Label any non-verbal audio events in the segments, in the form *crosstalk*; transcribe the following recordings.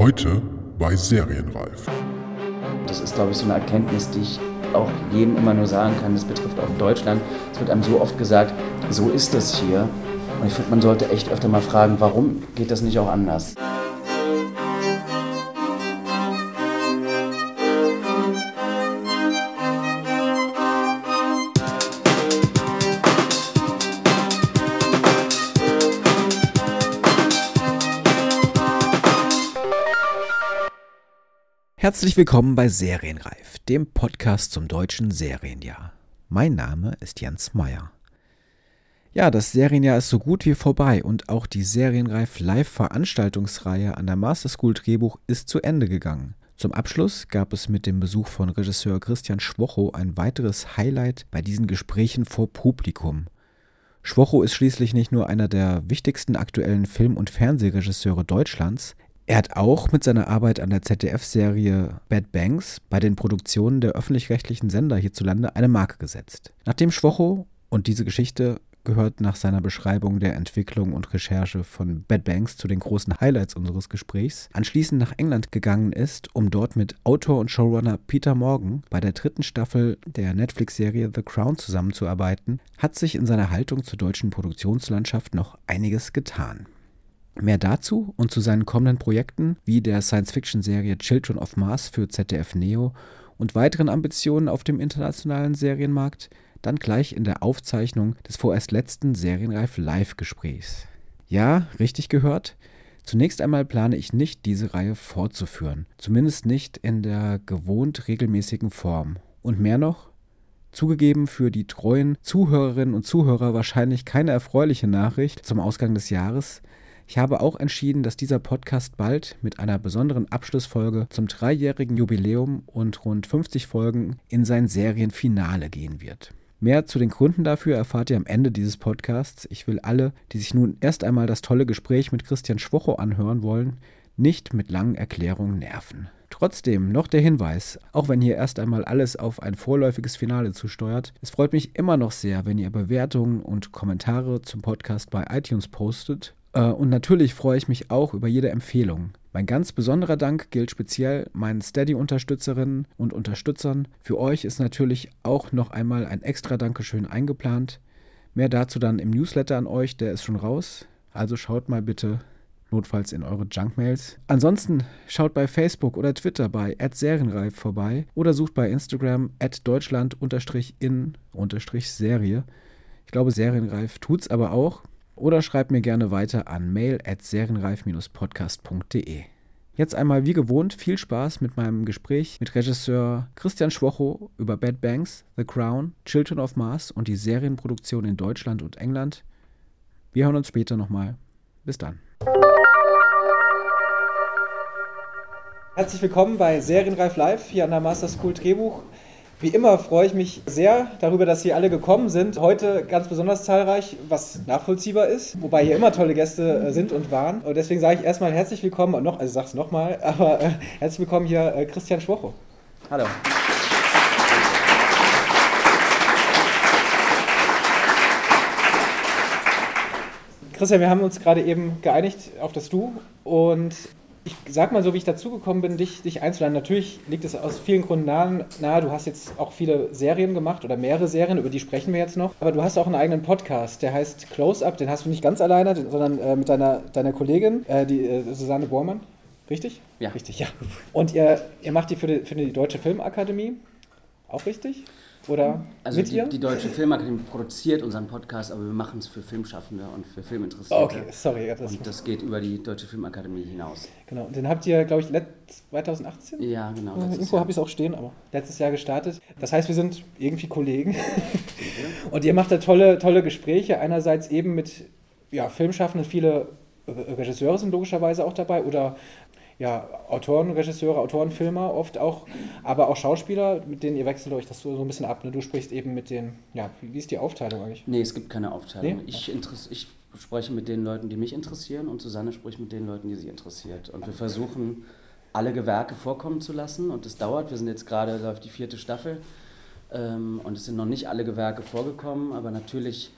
Heute bei Serienreif. Das ist, glaube ich, so eine Erkenntnis, die ich auch jedem immer nur sagen kann. Das betrifft auch Deutschland. Es wird einem so oft gesagt, so ist das hier. Und ich finde, man sollte echt öfter mal fragen, warum geht das nicht auch anders? Herzlich willkommen bei Serienreif, dem Podcast zum deutschen Serienjahr. Mein Name ist Jens Meyer. Ja, das Serienjahr ist so gut wie vorbei und auch die Serienreif Live-Veranstaltungsreihe an der Master School Drehbuch ist zu Ende gegangen. Zum Abschluss gab es mit dem Besuch von Regisseur Christian Schwocho ein weiteres Highlight bei diesen Gesprächen vor Publikum. Schwocho ist schließlich nicht nur einer der wichtigsten aktuellen Film- und Fernsehregisseure Deutschlands, er hat auch mit seiner Arbeit an der ZDF-Serie Bad Banks bei den Produktionen der öffentlich-rechtlichen Sender hierzulande eine Marke gesetzt. Nachdem Schwocho, und diese Geschichte gehört nach seiner Beschreibung der Entwicklung und Recherche von Bad Banks zu den großen Highlights unseres Gesprächs, anschließend nach England gegangen ist, um dort mit Autor und Showrunner Peter Morgan bei der dritten Staffel der Netflix-Serie The Crown zusammenzuarbeiten, hat sich in seiner Haltung zur deutschen Produktionslandschaft noch einiges getan. Mehr dazu und zu seinen kommenden Projekten wie der Science-Fiction-Serie Children of Mars für ZDF Neo und weiteren Ambitionen auf dem internationalen Serienmarkt dann gleich in der Aufzeichnung des vorerst letzten Serienreif Live-Gesprächs. Ja, richtig gehört. Zunächst einmal plane ich nicht, diese Reihe fortzuführen, zumindest nicht in der gewohnt regelmäßigen Form. Und mehr noch, zugegeben für die treuen Zuhörerinnen und Zuhörer wahrscheinlich keine erfreuliche Nachricht zum Ausgang des Jahres, ich habe auch entschieden, dass dieser Podcast bald mit einer besonderen Abschlussfolge zum dreijährigen Jubiläum und rund 50 Folgen in sein Serienfinale gehen wird. Mehr zu den Gründen dafür erfahrt ihr am Ende dieses Podcasts. Ich will alle, die sich nun erst einmal das tolle Gespräch mit Christian Schwocho anhören wollen, nicht mit langen Erklärungen nerven. Trotzdem noch der Hinweis, auch wenn hier erst einmal alles auf ein vorläufiges Finale zusteuert, es freut mich immer noch sehr, wenn ihr Bewertungen und Kommentare zum Podcast bei iTunes postet und natürlich freue ich mich auch über jede Empfehlung. Mein ganz besonderer Dank gilt speziell meinen Steady-Unterstützerinnen und Unterstützern. Für euch ist natürlich auch noch einmal ein extra Dankeschön eingeplant. Mehr dazu dann im Newsletter an euch, der ist schon raus. Also schaut mal bitte notfalls in eure Junkmails. Ansonsten schaut bei Facebook oder Twitter bei @serienreif vorbei oder sucht bei Instagram @deutschland_in_serie. Ich glaube, Serienreif tut's aber auch oder schreibt mir gerne weiter an mail at serienreif-podcast.de. Jetzt einmal wie gewohnt viel Spaß mit meinem Gespräch mit Regisseur Christian Schwocho über Bad Banks, The Crown, Children of Mars und die Serienproduktion in Deutschland und England. Wir hören uns später nochmal. Bis dann. Herzlich willkommen bei Serienreif Live hier an der Master School Drehbuch. Wie immer freue ich mich sehr darüber, dass Sie alle gekommen sind. Heute ganz besonders zahlreich, was nachvollziehbar ist, wobei hier immer tolle Gäste äh, sind und waren. Und deswegen sage ich erstmal herzlich willkommen, noch, also sage es nochmal, *laughs* aber äh, herzlich willkommen hier äh, Christian Schwocho. Hallo. Christian, wir haben uns gerade eben geeinigt auf das Du und ich sag mal so, wie ich dazugekommen bin, dich, dich einzuladen. Natürlich liegt es aus vielen Gründen nahe, nahe. Du hast jetzt auch viele Serien gemacht oder mehrere Serien, über die sprechen wir jetzt noch. Aber du hast auch einen eigenen Podcast, der heißt Close Up. Den hast du nicht ganz alleine, sondern äh, mit deiner, deiner Kollegin, äh, die äh, Susanne Bormann. Richtig? Ja. Richtig, ja. Und ihr, ihr macht die für die, für die Deutsche Filmakademie. Auch richtig? Oder also mit die, ihr? die Deutsche Filmakademie produziert unseren Podcast, aber wir machen es für Filmschaffende und für Filminteressierte. Okay, sorry. Das und das geht über die Deutsche Filmakademie hinaus. Genau, und den habt ihr, glaube ich, 2018? Ja, genau. Äh, Info habe ich es auch stehen, aber letztes Jahr gestartet. Das heißt, wir sind irgendwie Kollegen. *laughs* und ihr macht da tolle, tolle Gespräche. Einerseits eben mit ja, Filmschaffenden, viele Regisseure sind logischerweise auch dabei oder ja, Autoren, Regisseure, Autoren, Filmer oft auch, aber auch Schauspieler, mit denen ihr wechselt euch das so, so ein bisschen ab. Ne? Du sprichst eben mit den, ja, wie, ist die Aufteilung eigentlich? Nee, es gibt keine Aufteilung. Nee? Ich, ich spreche mit den Leuten, die mich interessieren und Susanne spricht mit den Leuten, die sie interessiert. Und wir versuchen, alle Gewerke vorkommen zu lassen und es dauert. Wir sind jetzt gerade, läuft die vierte Staffel ähm, und es sind noch nicht alle Gewerke vorgekommen, aber natürlich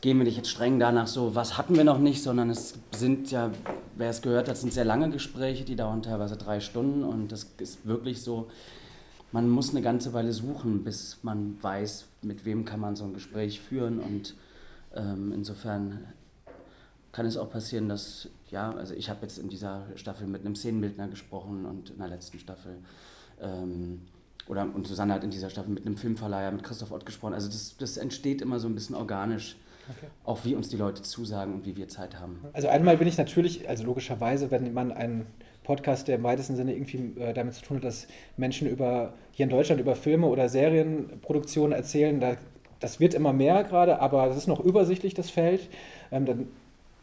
gehen wir nicht jetzt streng danach so, was hatten wir noch nicht, sondern es sind ja wer es gehört hat, sind sehr lange Gespräche, die dauern teilweise drei Stunden und das ist wirklich so, man muss eine ganze Weile suchen, bis man weiß, mit wem kann man so ein Gespräch führen und ähm, insofern kann es auch passieren, dass, ja, also ich habe jetzt in dieser Staffel mit einem Szenenbildner gesprochen und in der letzten Staffel ähm, oder und Susanne hat in dieser Staffel mit einem Filmverleiher, mit Christoph Ott gesprochen. Also das, das entsteht immer so ein bisschen organisch. Okay. Auch wie uns die Leute zusagen und wie wir Zeit haben. Also einmal bin ich natürlich, also logischerweise, wenn man einen Podcast, der im weitesten Sinne irgendwie äh, damit zu tun hat, dass Menschen über hier in Deutschland über Filme oder Serienproduktionen erzählen, da, das wird immer mehr gerade, aber das ist noch übersichtlich, das Feld. Ähm, dann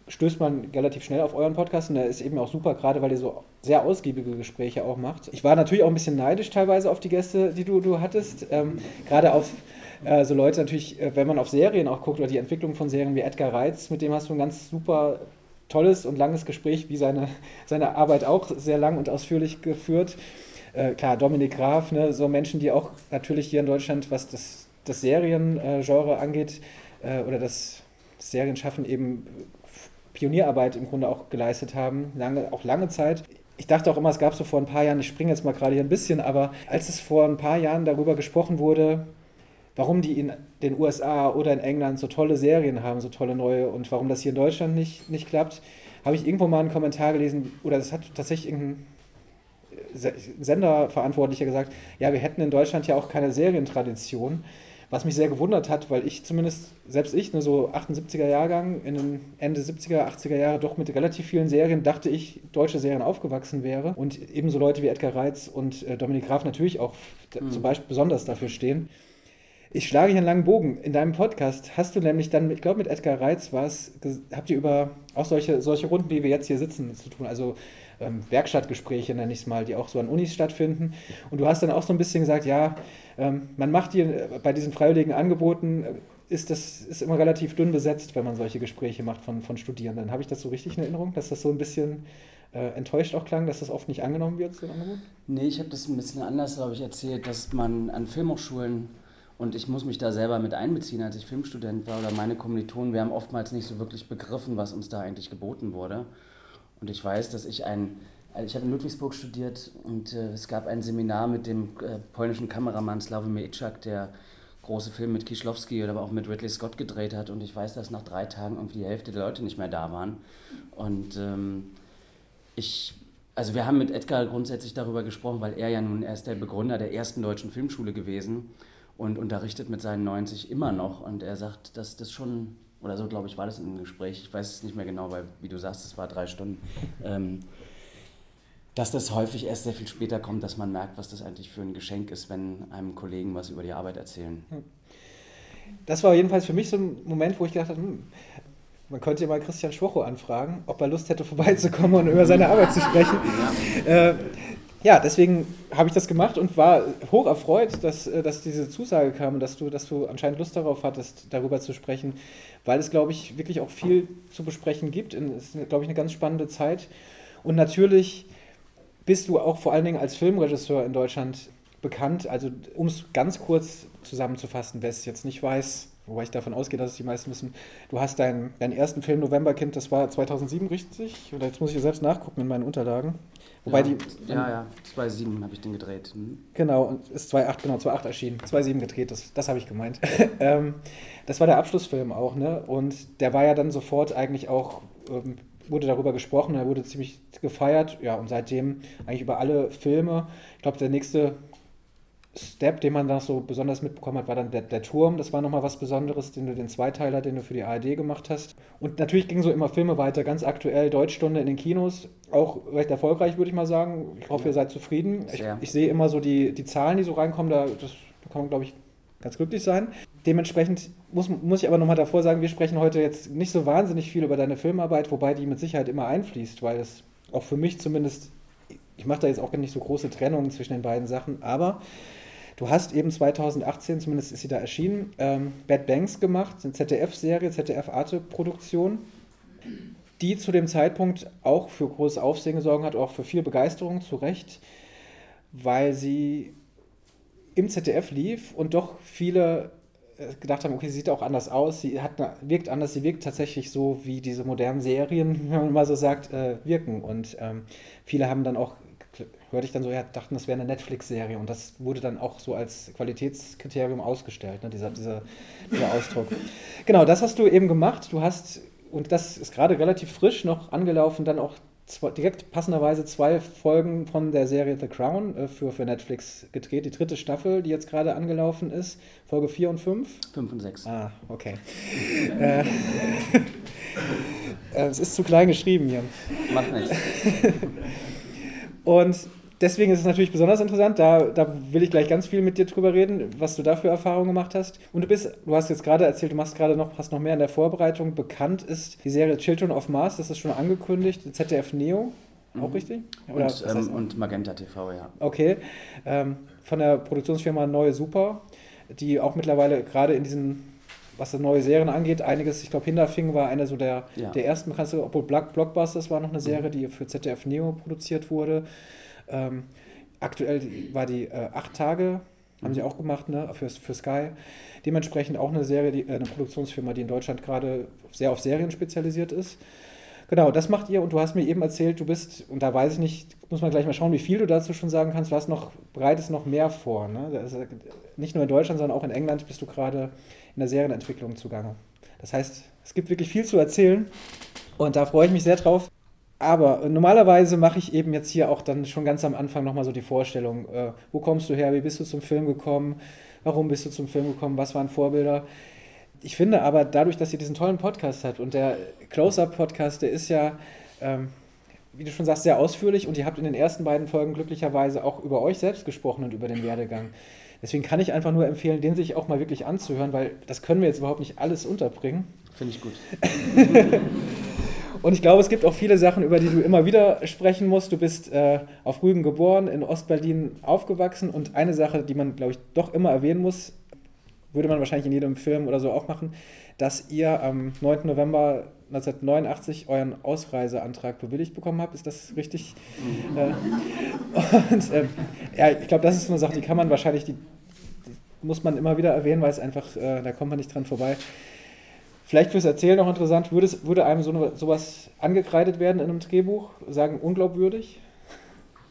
stößt man relativ schnell auf euren Podcast und der ist eben auch super, gerade weil ihr so sehr ausgiebige Gespräche auch macht. Ich war natürlich auch ein bisschen neidisch teilweise auf die Gäste, die du, du hattest. Ähm, gerade auf äh, so Leute natürlich, äh, wenn man auf Serien auch guckt oder die Entwicklung von Serien wie Edgar Reitz, mit dem hast du ein ganz super tolles und langes Gespräch, wie seine, seine Arbeit auch sehr lang und ausführlich geführt. Äh, klar, Dominik Graf, ne, so Menschen, die auch natürlich hier in Deutschland, was das, das Seriengenre angeht, äh, oder das Serienschaffen eben Pionierarbeit im Grunde auch geleistet haben, lange, auch lange Zeit. Ich dachte auch immer, es gab so vor ein paar Jahren, ich springe jetzt mal gerade hier ein bisschen, aber als es vor ein paar Jahren darüber gesprochen wurde, warum die in den USA oder in England so tolle Serien haben, so tolle neue und warum das hier in Deutschland nicht, nicht klappt, habe ich irgendwo mal einen Kommentar gelesen, oder das hat tatsächlich irgendein Senderverantwortlicher gesagt, ja, wir hätten in Deutschland ja auch keine Serientradition. Was mich sehr gewundert hat, weil ich zumindest, selbst ich, nur so 78er Jahrgang, in den Ende 70er, 80er Jahre doch mit relativ vielen Serien, dachte ich, deutsche Serien aufgewachsen wäre. Und ebenso Leute wie Edgar Reitz und äh, Dominik Graf natürlich auch mhm. zum Beispiel besonders dafür stehen. Ich schlage hier einen langen Bogen. In deinem Podcast hast du nämlich dann, ich glaube mit Edgar Reitz war es, habt ihr über auch solche, solche Runden, wie wir jetzt hier sitzen, zu tun. Also ähm, Werkstattgespräche nenne ich es mal, die auch so an Unis stattfinden. Und du hast dann auch so ein bisschen gesagt, ja, ähm, man macht hier äh, bei diesen freiwilligen Angeboten, äh, ist das ist immer relativ dünn besetzt, wenn man solche Gespräche macht von, von Studierenden. Habe ich das so richtig in Erinnerung, dass das so ein bisschen äh, enttäuscht auch klang, dass das oft nicht angenommen wird, so ein Angebot? Nee, ich habe das ein bisschen anders, glaube ich, erzählt, dass man an Filmhochschulen und ich muss mich da selber mit einbeziehen, als ich Filmstudent war oder meine Kommilitonen, wir haben oftmals nicht so wirklich begriffen, was uns da eigentlich geboten wurde. Und ich weiß, dass ich ein, also ich habe in Ludwigsburg studiert und äh, es gab ein Seminar mit dem äh, polnischen Kameramann Slavomir Itschak, der große Filme mit Kieślowski oder aber auch mit Ridley Scott gedreht hat. Und ich weiß, dass nach drei Tagen irgendwie die Hälfte der Leute nicht mehr da waren. Und ähm, ich, also wir haben mit Edgar grundsätzlich darüber gesprochen, weil er ja nun, er ist der Begründer der ersten deutschen Filmschule gewesen und unterrichtet mit seinen 90 immer noch. Und er sagt, dass das schon oder so, glaube ich, war das in einem Gespräch. Ich weiß es nicht mehr genau, weil, wie du sagst, es war drei Stunden. Ähm, dass das häufig erst sehr viel später kommt, dass man merkt, was das eigentlich für ein Geschenk ist, wenn einem Kollegen was über die Arbeit erzählen. Das war jedenfalls für mich so ein Moment, wo ich gedacht habe, hm, man könnte ja mal Christian Schwocho anfragen, ob er Lust hätte, vorbeizukommen und über seine Arbeit zu sprechen. Ja. Äh, ja, deswegen habe ich das gemacht und war hoch erfreut, dass, äh, dass diese Zusage kam, dass du, dass du anscheinend Lust darauf hattest, darüber zu sprechen, weil es, glaube ich, wirklich auch viel zu besprechen gibt. Es ist, glaube ich, eine ganz spannende Zeit. Und natürlich bist du auch vor allen Dingen als Filmregisseur in Deutschland bekannt. Also, um es ganz kurz zusammenzufassen, wer es jetzt nicht weiß, wobei ich davon ausgehe, dass es die meisten wissen, du hast deinen, deinen ersten Film Novemberkind, das war 2007, richtig? Oder jetzt muss ich selbst nachgucken in meinen Unterlagen. Wobei ja, die. Ja, ja, 2.7 habe ich den gedreht. Mhm. Genau, und ist 2.8, genau, 2.8 erschienen. 2.7 gedreht, das, das habe ich gemeint. *laughs* ähm, das war der Abschlussfilm auch, ne? Und der war ja dann sofort eigentlich auch, ähm, wurde darüber gesprochen, er wurde ziemlich gefeiert, ja, und seitdem eigentlich über alle Filme. Ich glaube, der nächste Step, den man da so besonders mitbekommen hat, war dann der, der Turm. Das war nochmal was Besonderes, den du, den Zweiteiler, den du für die ARD gemacht hast. Und natürlich gingen so immer Filme weiter, ganz aktuell, Deutschstunde in den Kinos. Auch recht erfolgreich, würde ich mal sagen. Ich hoffe, ihr seid zufrieden. Ich, ich, sehe immer so die, die Zahlen, die so reinkommen, da, das, da kann man, glaube ich, ganz glücklich sein. Dementsprechend muss, muss ich aber nochmal davor sagen, wir sprechen heute jetzt nicht so wahnsinnig viel über deine Filmarbeit, wobei die mit Sicherheit immer einfließt, weil es auch für mich zumindest, ich mache da jetzt auch nicht so große Trennungen zwischen den beiden Sachen, aber Du hast eben 2018, zumindest ist sie da erschienen, ähm, Bad Banks gemacht, eine ZDF-Serie, ZDF-Arte-Produktion, die zu dem Zeitpunkt auch für großes Aufsehen gesorgt hat, auch für viel Begeisterung, zu Recht, weil sie im ZDF lief und doch viele gedacht haben, okay, sie sieht auch anders aus, sie hat wirkt anders, sie wirkt tatsächlich so, wie diese modernen Serien, *laughs* wenn man mal so sagt, äh, wirken. Und ähm, viele haben dann auch, hörte ich dann so, ja, dachten, das wäre eine Netflix-Serie. Und das wurde dann auch so als Qualitätskriterium ausgestellt, ne, dieser, dieser, dieser Ausdruck. Genau, das hast du eben gemacht. Du hast, und das ist gerade relativ frisch noch angelaufen, dann auch zwei, direkt passenderweise zwei Folgen von der Serie The Crown äh, für, für Netflix gedreht. Die dritte Staffel, die jetzt gerade angelaufen ist, Folge 4 und 5. 5 und 6. Ah, okay. *laughs* *laughs* äh, es ist zu klein geschrieben hier. Macht nichts. und deswegen ist es natürlich besonders interessant. Da, da will ich gleich ganz viel mit dir drüber reden, was du da für Erfahrungen gemacht hast. Und du bist, du hast jetzt gerade erzählt, du machst gerade noch, hast noch mehr in der Vorbereitung. Bekannt ist die Serie Children of Mars, das ist schon angekündigt, ZDF Neo. Auch richtig? Oder, und, ähm, und, Magenta TV, ja. Okay. Ähm, von der Produktionsfirma Neue Super, die auch mittlerweile gerade in diesen, was neue Serien angeht, einiges, ich glaube, Hinterfing war einer so der, ja. der ersten bekannten, obwohl Blockbusters war noch eine Serie, mhm. die für ZDF Neo produziert wurde. Ähm, aktuell war die äh, acht Tage, haben sie auch gemacht, ne, für, für Sky. Dementsprechend auch eine Serie, die, äh, eine Produktionsfirma, die in Deutschland gerade sehr auf Serien spezialisiert ist. Genau, das macht ihr und du hast mir eben erzählt, du bist, und da weiß ich nicht, muss man gleich mal schauen, wie viel du dazu schon sagen kannst, du hast noch, bereitest noch mehr vor. Ne? Ist, nicht nur in Deutschland, sondern auch in England bist du gerade in der Serienentwicklung zugange. Das heißt, es gibt wirklich viel zu erzählen und da freue ich mich sehr drauf. Aber normalerweise mache ich eben jetzt hier auch dann schon ganz am Anfang nochmal so die Vorstellung, äh, wo kommst du her, wie bist du zum Film gekommen, warum bist du zum Film gekommen, was waren Vorbilder. Ich finde aber dadurch, dass ihr diesen tollen Podcast habt und der Close-Up-Podcast, der ist ja, ähm, wie du schon sagst, sehr ausführlich und ihr habt in den ersten beiden Folgen glücklicherweise auch über euch selbst gesprochen und über den Werdegang. Deswegen kann ich einfach nur empfehlen, den sich auch mal wirklich anzuhören, weil das können wir jetzt überhaupt nicht alles unterbringen. Finde ich gut. *laughs* Und ich glaube, es gibt auch viele Sachen, über die du immer wieder sprechen musst. Du bist äh, auf Rügen geboren, in Ostberlin aufgewachsen und eine Sache, die man, glaube ich, doch immer erwähnen muss, würde man wahrscheinlich in jedem Film oder so auch machen, dass ihr am 9. November 1989 euren Ausreiseantrag bewilligt bekommen habt. Ist das richtig? Mhm. Äh, und äh, ja, ich glaube, das ist eine Sache, die kann man wahrscheinlich, die, die muss man immer wieder erwähnen, weil es einfach, äh, da kommt man nicht dran vorbei. Vielleicht fürs Erzählen noch interessant, würde, es, würde einem so sowas angekreidet werden in einem Drehbuch? Sagen unglaubwürdig?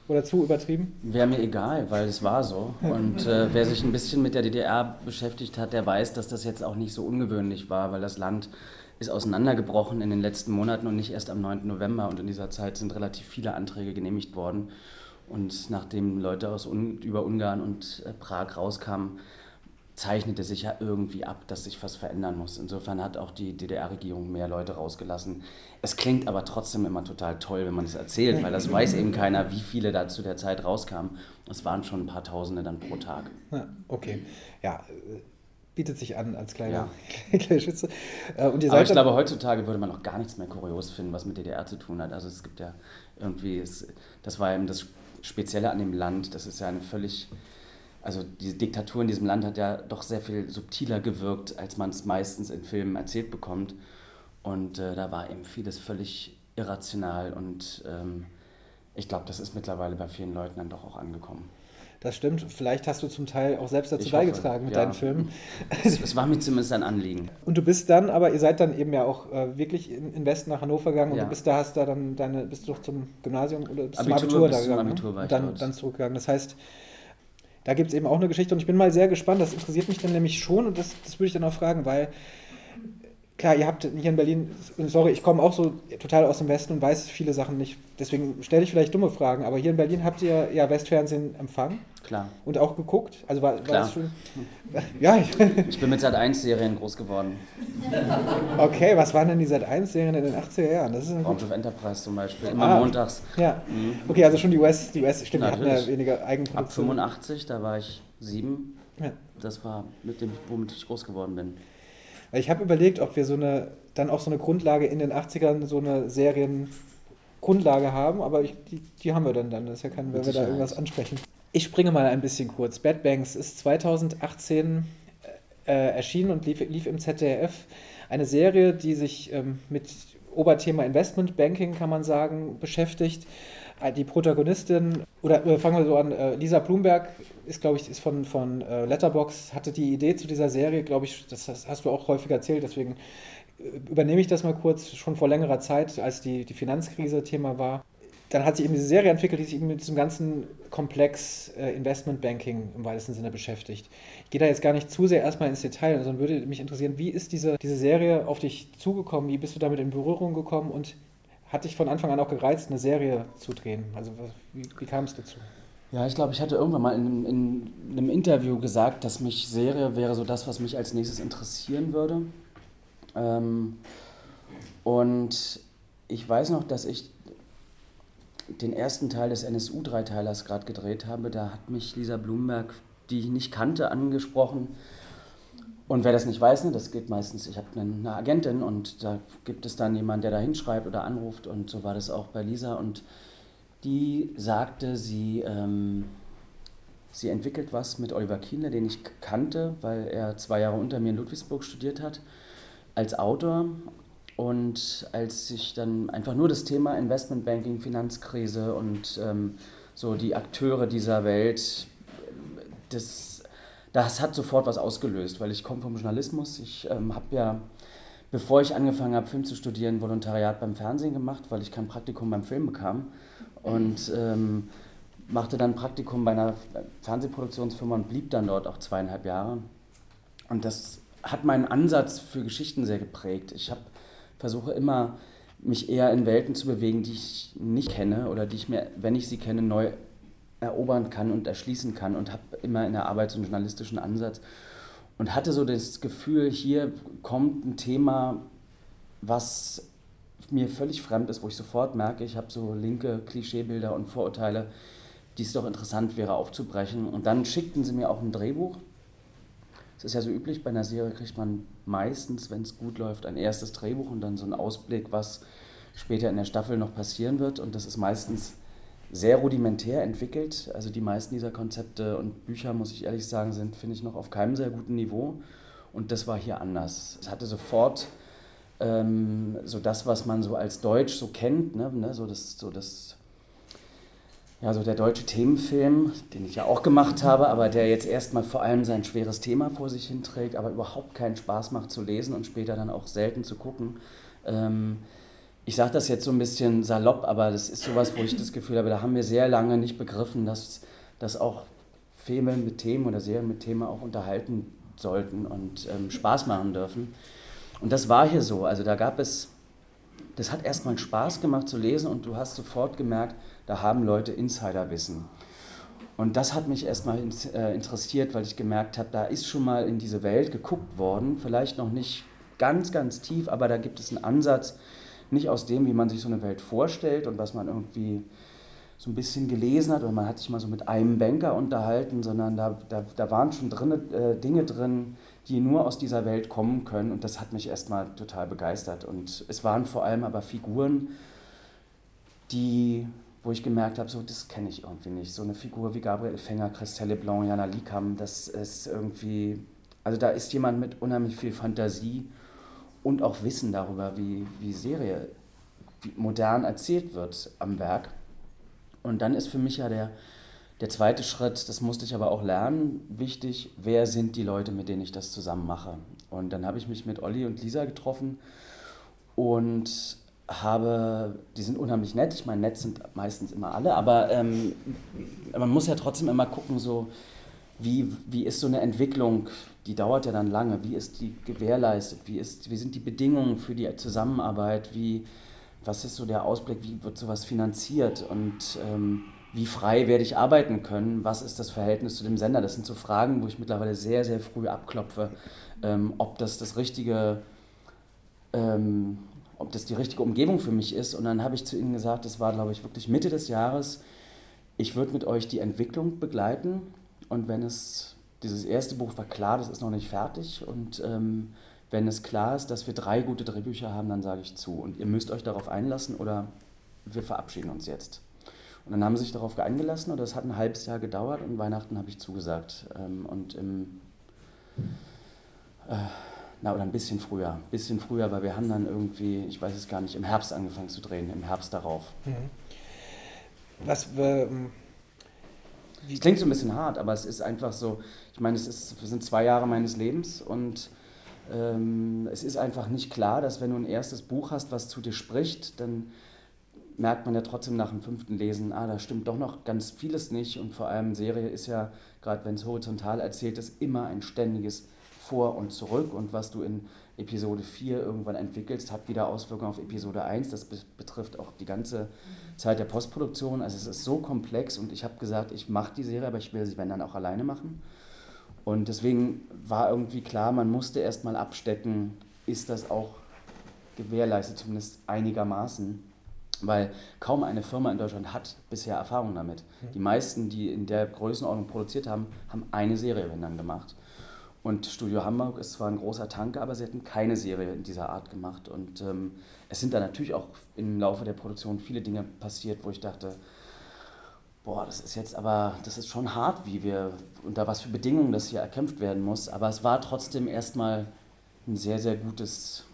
Oder zu übertrieben? Wäre mir egal, weil es war so. Und äh, wer sich ein bisschen mit der DDR beschäftigt hat, der weiß, dass das jetzt auch nicht so ungewöhnlich war, weil das Land ist auseinandergebrochen in den letzten Monaten und nicht erst am 9. November. Und in dieser Zeit sind relativ viele Anträge genehmigt worden. Und nachdem Leute aus Un über Ungarn und äh, Prag rauskamen, zeichnete sich ja irgendwie ab, dass sich was verändern muss. Insofern hat auch die DDR-Regierung mehr Leute rausgelassen. Es klingt aber trotzdem immer total toll, wenn man es erzählt, weil das weiß eben keiner, wie viele da zu der Zeit rauskamen. Es waren schon ein paar Tausende dann pro Tag. Ja, okay, ja, bietet sich an als kleiner, ja. *laughs* kleine Schütze. Äh, und ihr aber ich glaube, heutzutage würde man auch gar nichts mehr kurios finden, was mit DDR zu tun hat. Also es gibt ja irgendwie, das war eben das Spezielle an dem Land, das ist ja eine völlig also diese Diktatur in diesem Land hat ja doch sehr viel subtiler gewirkt, als man es meistens in Filmen erzählt bekommt. Und äh, da war eben vieles völlig irrational und ähm, ich glaube, das ist mittlerweile bei vielen Leuten dann doch auch angekommen. Das stimmt. Vielleicht hast du zum Teil auch selbst dazu ich beigetragen hoffe, mit ja. deinen Filmen. Es, war mir zumindest ein Anliegen. Und du bist dann, aber ihr seid dann eben ja auch äh, wirklich in, in, Westen nach Hannover gegangen und ja. du bist da, hast da dann deine, bist du doch zum Gymnasium oder bist Abitur, zum Abitur da gegangen? Abitur ne? war ich dann, dann zurückgegangen. Das heißt, da gibt es eben auch eine Geschichte und ich bin mal sehr gespannt, das interessiert mich dann nämlich schon und das, das würde ich dann auch fragen, weil klar, ihr habt hier in Berlin, sorry, ich komme auch so total aus dem Westen und weiß viele Sachen nicht, deswegen stelle ich vielleicht dumme Fragen, aber hier in Berlin habt ihr ja Westfernsehen empfangen. Klar. Und auch geguckt? Also war, war das schon. Ja, ich, ich bin mit Sat 1 Serien groß geworden. Okay, was waren denn die Sat 1 Serien in den 80er Jahren? Das ist Raumschiff Enterprise zum Beispiel, immer ah, montags. Ja. Mhm. Okay, also schon die US, die US stimmt, Natürlich. hatten ja weniger Eigenproduktion. Ab 85, da war ich sieben. Ja. Das war mit dem, womit ich groß geworden bin. Ich habe überlegt, ob wir so eine, dann auch so eine Grundlage in den 80ern, so eine Seriengrundlage haben, aber ich, die, die haben wir dann dann. Das ist ja kein, wenn wir da irgendwas ansprechen. Ich springe mal ein bisschen kurz. Bad Banks ist 2018 äh, erschienen und lief, lief, im ZDF. Eine Serie, die sich ähm, mit Oberthema Investment Banking, kann man sagen, beschäftigt. Äh, die Protagonistin, oder, oder fangen wir so an, äh, Lisa Blumberg ist, glaube ich, ist von, von äh, Letterbox, hatte die Idee zu dieser Serie, glaube ich, das hast du auch häufig erzählt, deswegen übernehme ich das mal kurz, schon vor längerer Zeit, als die, die Finanzkrise Thema war. Dann hat sich eben diese Serie entwickelt, die sich eben mit diesem ganzen Komplex äh, Investmentbanking im weitesten Sinne beschäftigt. Ich gehe da jetzt gar nicht zu sehr erstmal ins Detail, sondern würde mich interessieren, wie ist diese, diese Serie auf dich zugekommen? Wie bist du damit in Berührung gekommen und hat dich von Anfang an auch gereizt, eine Serie zu drehen? Also wie, wie kam es dazu? Ja, ich glaube, ich hatte irgendwann mal in, in, einem Interview gesagt, dass mich Serie wäre so das, was mich als nächstes interessieren würde. Ähm, und ich weiß noch, dass ich den ersten Teil des NSU-Dreiteilers gerade gedreht habe. Da hat mich Lisa Blumberg, die ich nicht kannte, angesprochen. Und wer das nicht weiß, ne, das geht meistens, ich habe eine Agentin und da gibt es dann jemanden, der da hinschreibt oder anruft und so war das auch bei Lisa und die sagte, sie, ähm, sie entwickelt was mit Oliver Kienle, den ich kannte, weil er zwei Jahre unter mir in Ludwigsburg studiert hat als Autor. Und als ich dann einfach nur das Thema Investmentbanking, Finanzkrise und ähm, so die Akteure dieser Welt, das, das hat sofort was ausgelöst, weil ich komme vom Journalismus. Ich ähm, habe ja, bevor ich angefangen habe, Film zu studieren, Volontariat beim Fernsehen gemacht, weil ich kein Praktikum beim Film bekam. Und ähm, machte dann Praktikum bei einer Fernsehproduktionsfirma und blieb dann dort auch zweieinhalb Jahre. Und das hat meinen Ansatz für Geschichten sehr geprägt. Ich habe versuche immer, mich eher in Welten zu bewegen, die ich nicht kenne oder die ich mir, wenn ich sie kenne, neu erobern kann und erschließen kann und habe immer in der Arbeit so einen journalistischen Ansatz und hatte so das Gefühl, hier kommt ein Thema, was mir völlig fremd ist, wo ich sofort merke, ich habe so linke Klischeebilder und Vorurteile, die es doch interessant wäre aufzubrechen. Und dann schickten sie mir auch ein Drehbuch es ist ja so üblich, bei einer Serie kriegt man meistens, wenn es gut läuft, ein erstes Drehbuch und dann so einen Ausblick, was später in der Staffel noch passieren wird. Und das ist meistens sehr rudimentär entwickelt. Also die meisten dieser Konzepte und Bücher, muss ich ehrlich sagen, sind, finde ich, noch auf keinem sehr guten Niveau. Und das war hier anders. Es hatte sofort ähm, so das, was man so als Deutsch so kennt, ne, ne, so das, so das ja, so der deutsche Themenfilm, den ich ja auch gemacht habe, aber der jetzt erstmal vor allem sein schweres Thema vor sich hinträgt, aber überhaupt keinen Spaß macht zu lesen und später dann auch selten zu gucken. Ähm, ich sage das jetzt so ein bisschen salopp, aber das ist sowas, wo ich das Gefühl habe, da haben wir sehr lange nicht begriffen, dass, dass auch Filme mit Themen oder Serien mit Themen auch unterhalten sollten und ähm, Spaß machen dürfen. Und das war hier so. Also da gab es, das hat erstmal Spaß gemacht zu lesen und du hast sofort gemerkt, da haben Leute Insiderwissen. Und das hat mich erstmal äh, interessiert, weil ich gemerkt habe, da ist schon mal in diese Welt geguckt worden, vielleicht noch nicht ganz, ganz tief, aber da gibt es einen Ansatz, nicht aus dem, wie man sich so eine Welt vorstellt und was man irgendwie so ein bisschen gelesen hat oder man hat sich mal so mit einem Banker unterhalten, sondern da, da, da waren schon drin, äh, Dinge drin, die nur aus dieser Welt kommen können und das hat mich erstmal total begeistert. Und es waren vor allem aber Figuren, die wo ich gemerkt habe, so, das kenne ich irgendwie nicht. So eine Figur wie Gabriel Fänger, Christelle Blanc, Jana Likam, das ist irgendwie, also da ist jemand mit unheimlich viel Fantasie und auch Wissen darüber, wie, wie Serie modern erzählt wird am Werk. Und dann ist für mich ja der, der zweite Schritt, das musste ich aber auch lernen, wichtig, wer sind die Leute, mit denen ich das zusammen mache. Und dann habe ich mich mit Olli und Lisa getroffen und habe, die sind unheimlich nett, ich meine, nett sind meistens immer alle, aber ähm, man muss ja trotzdem immer gucken, so, wie, wie ist so eine Entwicklung, die dauert ja dann lange, wie ist die gewährleistet, wie, ist, wie sind die Bedingungen für die Zusammenarbeit, wie, was ist so der Ausblick, wie wird sowas finanziert? Und ähm, wie frei werde ich arbeiten können, was ist das Verhältnis zu dem Sender, das sind so Fragen, wo ich mittlerweile sehr, sehr früh abklopfe, ähm, ob das das richtige ähm, ob das die richtige Umgebung für mich ist. Und dann habe ich zu ihnen gesagt, das war, glaube ich, wirklich Mitte des Jahres, ich würde mit euch die Entwicklung begleiten. Und wenn es, dieses erste Buch war klar, das ist noch nicht fertig. Und ähm, wenn es klar ist, dass wir drei gute Drehbücher haben, dann sage ich zu. Und ihr müsst euch darauf einlassen oder wir verabschieden uns jetzt. Und dann haben sie sich darauf eingelassen und das hat ein halbes Jahr gedauert und Weihnachten habe ich zugesagt. Ähm, und im, äh, Na, oder ein bisschen früher. Ein bisschen früher, weil wir haben dann irgendwie, ich weiß es gar nicht, im Herbst angefangen zu drehen, im Herbst darauf. Mhm. Was, ähm, wie klingt so ein bisschen hart, aber es ist einfach so, ich meine, es, ist, es sind zwei Jahre meines Lebens und ähm, es ist einfach nicht klar, dass wenn du ein erstes Buch hast, was zu dir spricht, dann merkt man ja trotzdem nach dem fünften Lesen, ah, da stimmt doch noch ganz vieles nicht. Und vor allem Serie ist ja, gerade wenn es horizontal erzählt ist, immer ein ständiges Vor und Zurück. Und was du in Episode 4 irgendwann entwickelst, hat wieder Auswirkungen auf Episode 1. Das be betrifft auch die ganze Zeit der Postproduktion. Also es ist so komplex und ich habe gesagt, ich mache die Serie, aber ich will sie, wenn dann auch alleine machen. Und deswegen war irgendwie klar, man musste erstmal abstecken, ist das auch gewährleistet, zumindest einigermaßen. Weil kaum eine Firma in Deutschland hat bisher Erfahrung damit. Mhm. Die meisten, die in der Größenordnung produziert haben, haben eine Serie, wenn dann, gemacht. Und Studio Hamburg ist zwar ein großer Tanker, aber sie hatten keine Serie in dieser Art gemacht. Und ähm, es sind da natürlich auch im Laufe der Produktion viele Dinge passiert, wo ich dachte, boah, das ist jetzt aber, das ist schon hart, wie wir, unter was für Bedingungen das hier erkämpft werden muss. Aber es war trotzdem erstmal ein sehr, sehr gutes,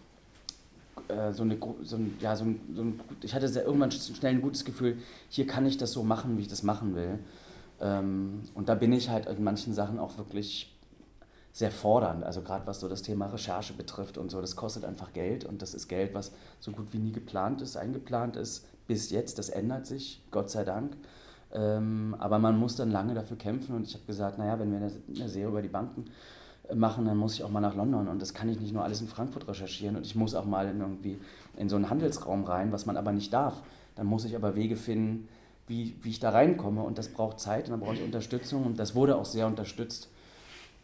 äh, so eine, so ein, ja, so ein, so ein, ich hatte sehr, irgendwann schnell ein gutes Gefühl, hier kann ich das so machen, wie ich das machen will. Ähm, und da bin ich halt in manchen Sachen auch wirklich sehr fordernd, also gerade was so das Thema Recherche betrifft und so, das kostet einfach Geld und das ist Geld, was so gut wie nie geplant ist, eingeplant ist, bis jetzt, das ändert sich, Gott sei Dank. Ähm, aber man muss dann lange dafür kämpfen und ich habe gesagt, naja, wenn wir eine, Serie über die Banken äh, machen, dann muss ich auch mal nach London und das kann ich nicht nur alles in Frankfurt recherchieren und ich muss auch mal in irgendwie in so einen Handelsraum rein, was man aber nicht darf. Dann muss ich aber Wege finden, wie, wie ich da reinkomme und das braucht Zeit und dann brauche ich Unterstützung und das wurde auch sehr unterstützt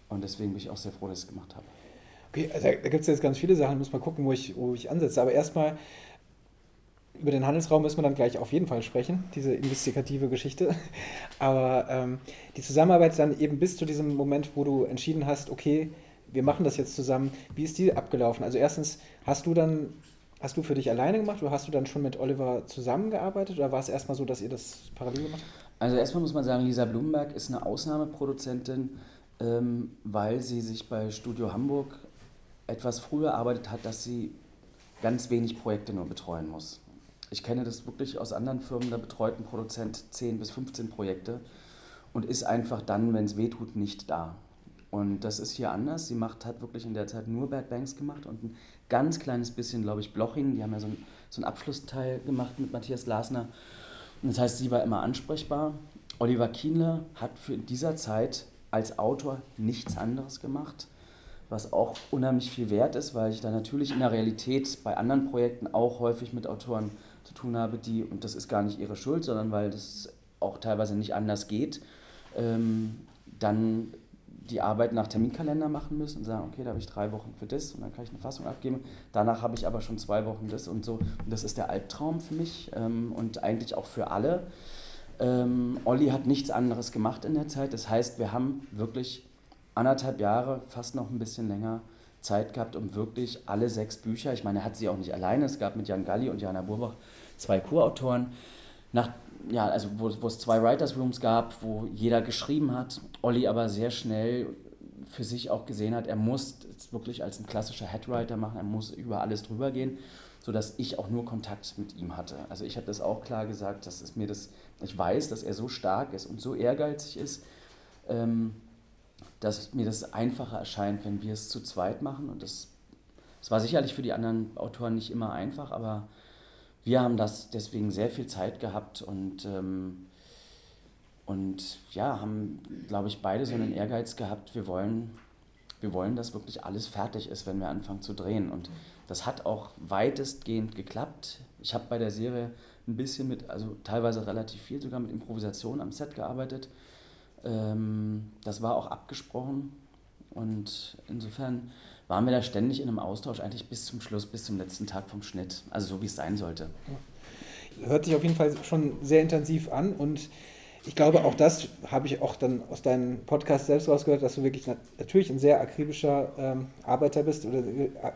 und deswegen bin ich auch sehr froh, dass ich es gemacht habe. Okay, also da gibt es jetzt ganz viele Sachen, muss mal gucken, wo ich, wo ich ansetze. Aber erstmal über den Handelsraum müssen wir dann gleich auf jeden Fall sprechen, diese investigative Geschichte. *laughs* Aber ähm, die Zusammenarbeit dann eben bis zu diesem Moment, wo du entschieden hast, okay, wir machen das jetzt zusammen, wie ist die abgelaufen? Also erstens, hast du dann, hast du für dich alleine gemacht oder hast du dann schon mit Oliver zusammengearbeitet oder war es erstmal so, dass ihr das parallel gemacht habt? Also erstmal muss man sagen, Lisa Blumberg ist eine Ausnahmeproduzentin, ähm, weil sie sich bei Studio Hamburg etwas früher erarbeitet hat, dass sie ganz wenig Projekte nur betreuen muss ich kenne das wirklich aus anderen Firmen, da betreut ein Produzent 10 bis 15 Projekte und ist einfach dann, wenn es weh tut, nicht da. Und das ist hier anders. Sie macht, hat wirklich in der Zeit nur Bad Banks gemacht und ein ganz kleines bisschen, glaube ich, Bloching. Die haben ja so, ein, so einen Abschlussteil gemacht mit Matthias Lasner. Und das heißt, sie war immer ansprechbar. Oliver Kienle hat für dieser Zeit als Autor nichts anderes gemacht, was auch unheimlich viel wert ist, weil ich da natürlich in der Realität bei anderen Projekten auch häufig mit Autoren zu tun habe, die, und das ist gar nicht ihre Schuld, sondern weil das auch teilweise nicht anders geht, ähm, dann die Arbeit nach Terminkalender machen müssen und sagen, okay, da habe ich drei Wochen für das und dann kann ich eine Fassung abgeben. Danach habe ich aber schon zwei Wochen das und so. Und das ist der Albtraum für mich ähm, und eigentlich auch für alle. Ähm, Olli hat nichts anderes gemacht in der Zeit. Das heißt, wir haben wirklich anderthalb Jahre, fast noch ein bisschen länger, Zeit gehabt, um wirklich alle sechs Bücher, ich meine, er hat sie auch nicht alleine, es gab mit Jan Galli und Jana Burbach zwei Co-Autoren, nach, ja, also wo, wo es zwei Writers Rooms gab, wo jeder geschrieben hat, Olli aber sehr schnell für sich auch gesehen hat, er muss es wirklich als ein klassischer Headwriter machen, er muss über alles drüber gehen, sodass ich auch nur Kontakt mit ihm hatte. Also ich habe das auch klar gesagt, dass es mir das, ich weiß, dass er so stark ist und so ehrgeizig ist, ähm, dass mir das einfacher erscheint, wenn wir es zu zweit machen. Und das, das war sicherlich für die anderen Autoren nicht immer einfach, aber wir haben das deswegen sehr viel Zeit gehabt und, ähm, und ja, haben, glaube ich, beide so einen Ehrgeiz gehabt, wir wollen, wir wollen, dass wirklich alles fertig ist, wenn wir anfangen zu drehen. Und das hat auch weitestgehend geklappt. Ich habe bei der Serie ein bisschen mit, also teilweise relativ viel sogar mit Improvisation am Set gearbeitet. Ähm, das war auch abgesprochen und insofern waren wir da ständig in einem Austausch, eigentlich bis zum Schluss, bis zum letzten Tag vom Schnitt. Also so wie es sein sollte. Hört sich auf jeden Fall schon sehr intensiv an und ich glaube, auch das habe ich auch dann aus deinem Podcast selbst rausgehört, dass du wirklich natürlich ein sehr akribischer ähm, Arbeiter bist oder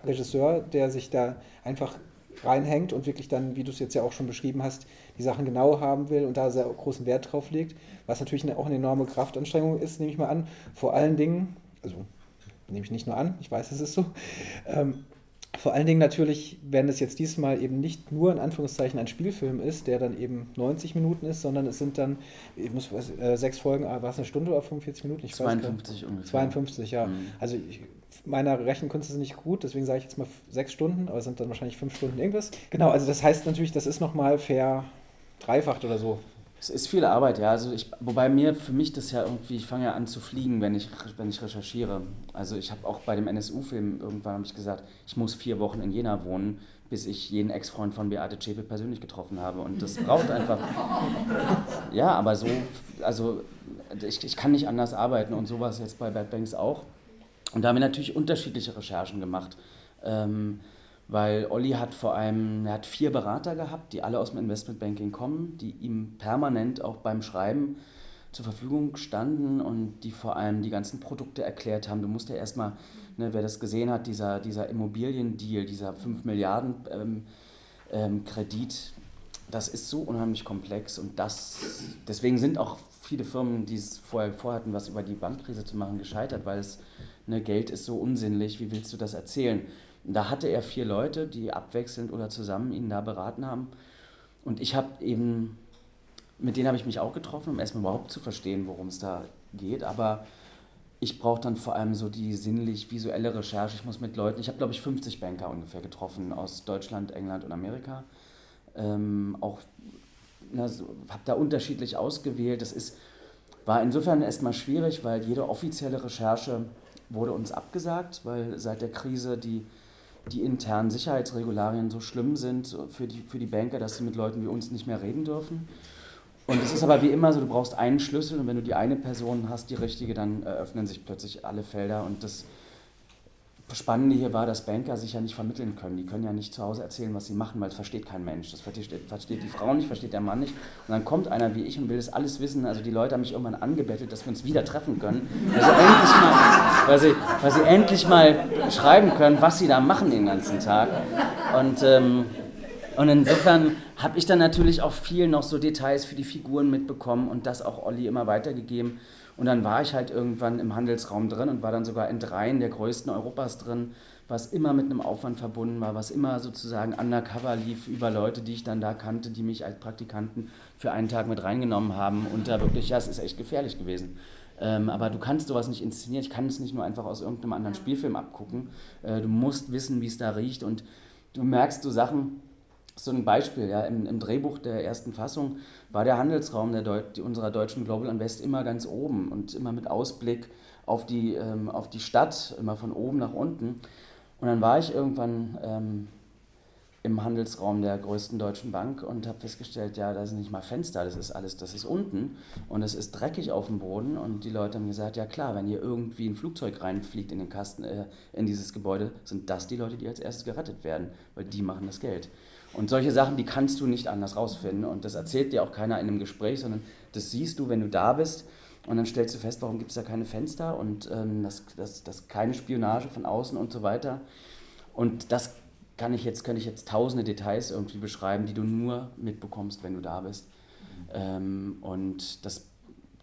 Regisseur, der sich da einfach reinhängt und wirklich dann, wie du es jetzt ja auch schon beschrieben hast, die Sachen genau haben will und da sehr großen Wert drauf legt, was natürlich auch eine enorme Kraftanstrengung ist, nehme ich mal an. Vor allen Dingen, also nehme ich nicht nur an, ich weiß, es ist so. Ähm, vor allen Dingen natürlich, wenn es jetzt diesmal eben nicht nur in Anführungszeichen ein Spielfilm ist, der dann eben 90 Minuten ist, sondern es sind dann, ich muss äh, sechs Folgen, ah, war es eine Stunde oder 45 Minuten? Ich 52 ungefähr. 52, ja. Mhm. Also ich, meine Rechenkünste sind nicht gut, deswegen sage ich jetzt mal sechs Stunden, aber es sind dann wahrscheinlich fünf Stunden irgendwas. Genau, also das heißt natürlich, das ist nochmal fair dreifacht oder so es ist viel Arbeit, ja. Also ich, wobei mir, für mich das ja irgendwie, ich fange ja an zu fliegen, wenn ich, wenn ich recherchiere. Also ich habe auch bei dem NSU-Film irgendwann habe ich gesagt, ich muss vier Wochen in Jena wohnen, bis ich jeden Ex-Freund von Beate Zschäpe persönlich getroffen habe. Und das braucht einfach. *laughs* Ja, aber so, also ich, ich kann nicht anders arbeiten und sowas jetzt bei Bad Banks auch. Und da haben wir natürlich unterschiedliche Recherchen gemacht. Ähm, weil Olli hat vor allem, er hat vier Berater gehabt, die alle aus dem Investmentbanking kommen, die ihm permanent auch beim Schreiben zur Verfügung standen und die vor allem die ganzen Produkte erklärt haben. Du musst ja erstmal, ne, wer das gesehen hat, dieser, dieser Immobiliendeal, dieser 5 Milliarden ähm, ähm, Kredit, das ist so unheimlich komplex und das, deswegen sind auch viele Firmen, die es vorher vorhatten, was über die Bankkrise zu machen, gescheitert, weil es, ne, Geld ist so unsinnlich, wie willst du das erzählen? Da hatte er vier Leute, die abwechselnd oder zusammen ihn da beraten haben. Und ich habe eben, mit denen habe ich mich auch getroffen, um erstmal überhaupt zu verstehen, worum es da geht. Aber ich brauche dann vor allem so die sinnlich-visuelle Recherche. Ich muss mit Leuten, ich habe glaube ich 50 Banker ungefähr getroffen aus Deutschland, England und Amerika. Ähm, auch so, habe da unterschiedlich ausgewählt. Das ist, war insofern erstmal schwierig, weil jede offizielle Recherche wurde uns abgesagt, weil seit der Krise die die internen Sicherheitsregularien so schlimm sind für die, für die Banker, dass sie mit Leuten wie uns nicht mehr reden dürfen. Und es ist aber wie immer so, du brauchst einen Schlüssel und wenn du die eine Person hast, die richtige, dann eröffnen sich plötzlich alle Felder und das Spannende hier war, dass Banker sich ja nicht vermitteln können. Die können ja nicht zu Hause erzählen, was sie machen, weil es versteht kein Mensch. Das versteht, versteht die Frau nicht, versteht der Mann nicht. Und dann kommt einer wie ich und will das alles wissen. Also die Leute haben mich irgendwann angebettelt, dass wir uns wieder treffen können, weil sie endlich mal, weil sie, weil sie endlich mal schreiben können, was sie da machen den ganzen Tag. Und, ähm, und insofern habe ich dann natürlich auch viel noch so Details für die Figuren mitbekommen und das auch Olli immer weitergegeben. Und dann war ich halt irgendwann im Handelsraum drin und war dann sogar in dreien der größten Europas drin, was immer mit einem Aufwand verbunden war, was immer sozusagen undercover lief über Leute, die ich dann da kannte, die mich als Praktikanten für einen Tag mit reingenommen haben. Und da wirklich, ja, es ist echt gefährlich gewesen. Ähm, aber du kannst sowas nicht inszenieren. Ich kann es nicht nur einfach aus irgendeinem anderen Spielfilm abgucken. Äh, du musst wissen, wie es da riecht. Und du merkst so Sachen, so ein Beispiel, ja, im, im, Drehbuch der ersten Fassung war der Handelsraum der Deut unserer deutschen Global Invest immer ganz oben und immer mit Ausblick auf die, ähm, auf die Stadt, immer von oben nach unten. Und dann war ich irgendwann ähm, im Handelsraum der größten deutschen Bank und habe festgestellt, ja, da sind nicht mal Fenster, das ist alles, das ist unten und es ist dreckig auf dem Boden und die Leute haben gesagt, ja klar, wenn hier irgendwie ein Flugzeug reinfliegt in den Kasten, äh, in dieses Gebäude, sind das die Leute, die als erstes gerettet werden, weil die machen das Geld. Und solche Sachen, die kannst du nicht anders rausfinden. Und das erzählt dir auch keiner in einem Gespräch, sondern das siehst du, wenn du da bist. Und dann stellst du fest, warum gibt es da keine Fenster und ähm, das, das, das keine Spionage von außen und so weiter. Und das kann ich jetzt, kann ich jetzt tausende Details irgendwie beschreiben, die du nur mitbekommst, wenn du da bist. Ähm, und das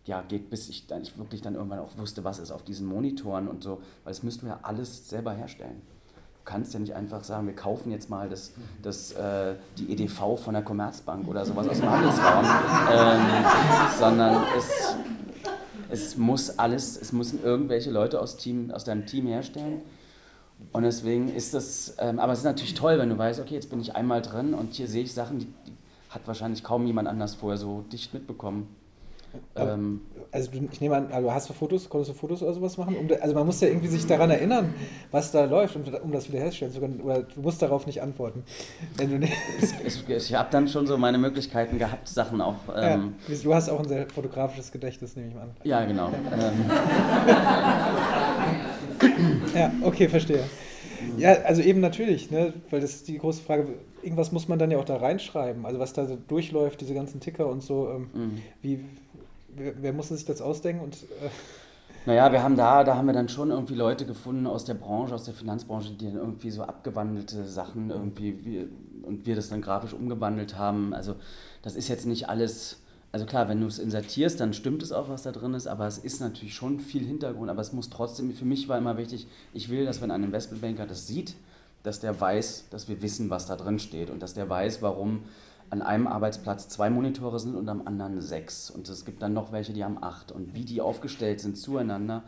ja, geht, bis ich, dann, ich wirklich dann irgendwann auch wusste, was ist auf diesen Monitoren und so, weil das müssten wir alles selber herstellen kannst ja nicht einfach sagen, wir kaufen jetzt mal das, das, äh, die EDV von der Commerzbank oder sowas aus dem Handelsraum, ähm, sondern es, es muss alles, es müssen irgendwelche Leute aus, Team, aus deinem Team herstellen. Und deswegen ist das, ähm, aber es ist natürlich toll, wenn du weißt, okay, jetzt bin ich einmal drin und hier sehe ich Sachen, die, die hat wahrscheinlich kaum jemand anders vorher so dicht mitbekommen. Ähm, also du, ich nehme an, also hast du Fotos, konntest du Fotos oder sowas machen? Um, also man muss ja irgendwie sich daran erinnern, was da läuft, um, um das wiederherzustellen zu können. Oder du musst darauf nicht antworten. Ich, ich habe dann schon so meine Möglichkeiten gehabt, Sachen auch. Ähm, ja, du hast auch ein sehr fotografisches Gedächtnis, nehme ich mal an. Ja, genau. Ähm. ja, okay, verstehe. Ja, also eben natürlich, ne? weil das ist die große Frage, irgendwas muss man dann ja auch da reinschreiben, also was da so durchläuft, diese ganzen Ticker und so, ähm, mhm. wie, wer, wer musste sich das ausdenken? Und, äh naja, wir haben da, da haben wir dann schon irgendwie Leute gefunden aus der Branche, aus der Finanzbranche, die dann irgendwie so abgewandelte Sachen irgendwie, wie, und wir das dann grafisch umgewandelt haben. Also das ist jetzt nicht alles also klar, wenn du es insertierst, dann stimmt es auch, was da drin ist, aber es ist natürlich schon viel Hintergrund, aber es muss trotzdem, für mich war immer wichtig, ich will, dass wenn ein Investmentbanker das sieht, dass der weiß, dass wir wissen, was da drin steht und dass der weiß, warum an einem Arbeitsplatz zwei Monitore sind und am anderen sechs. Und es gibt dann noch welche, die haben acht. Und wie die aufgestellt sind zueinander.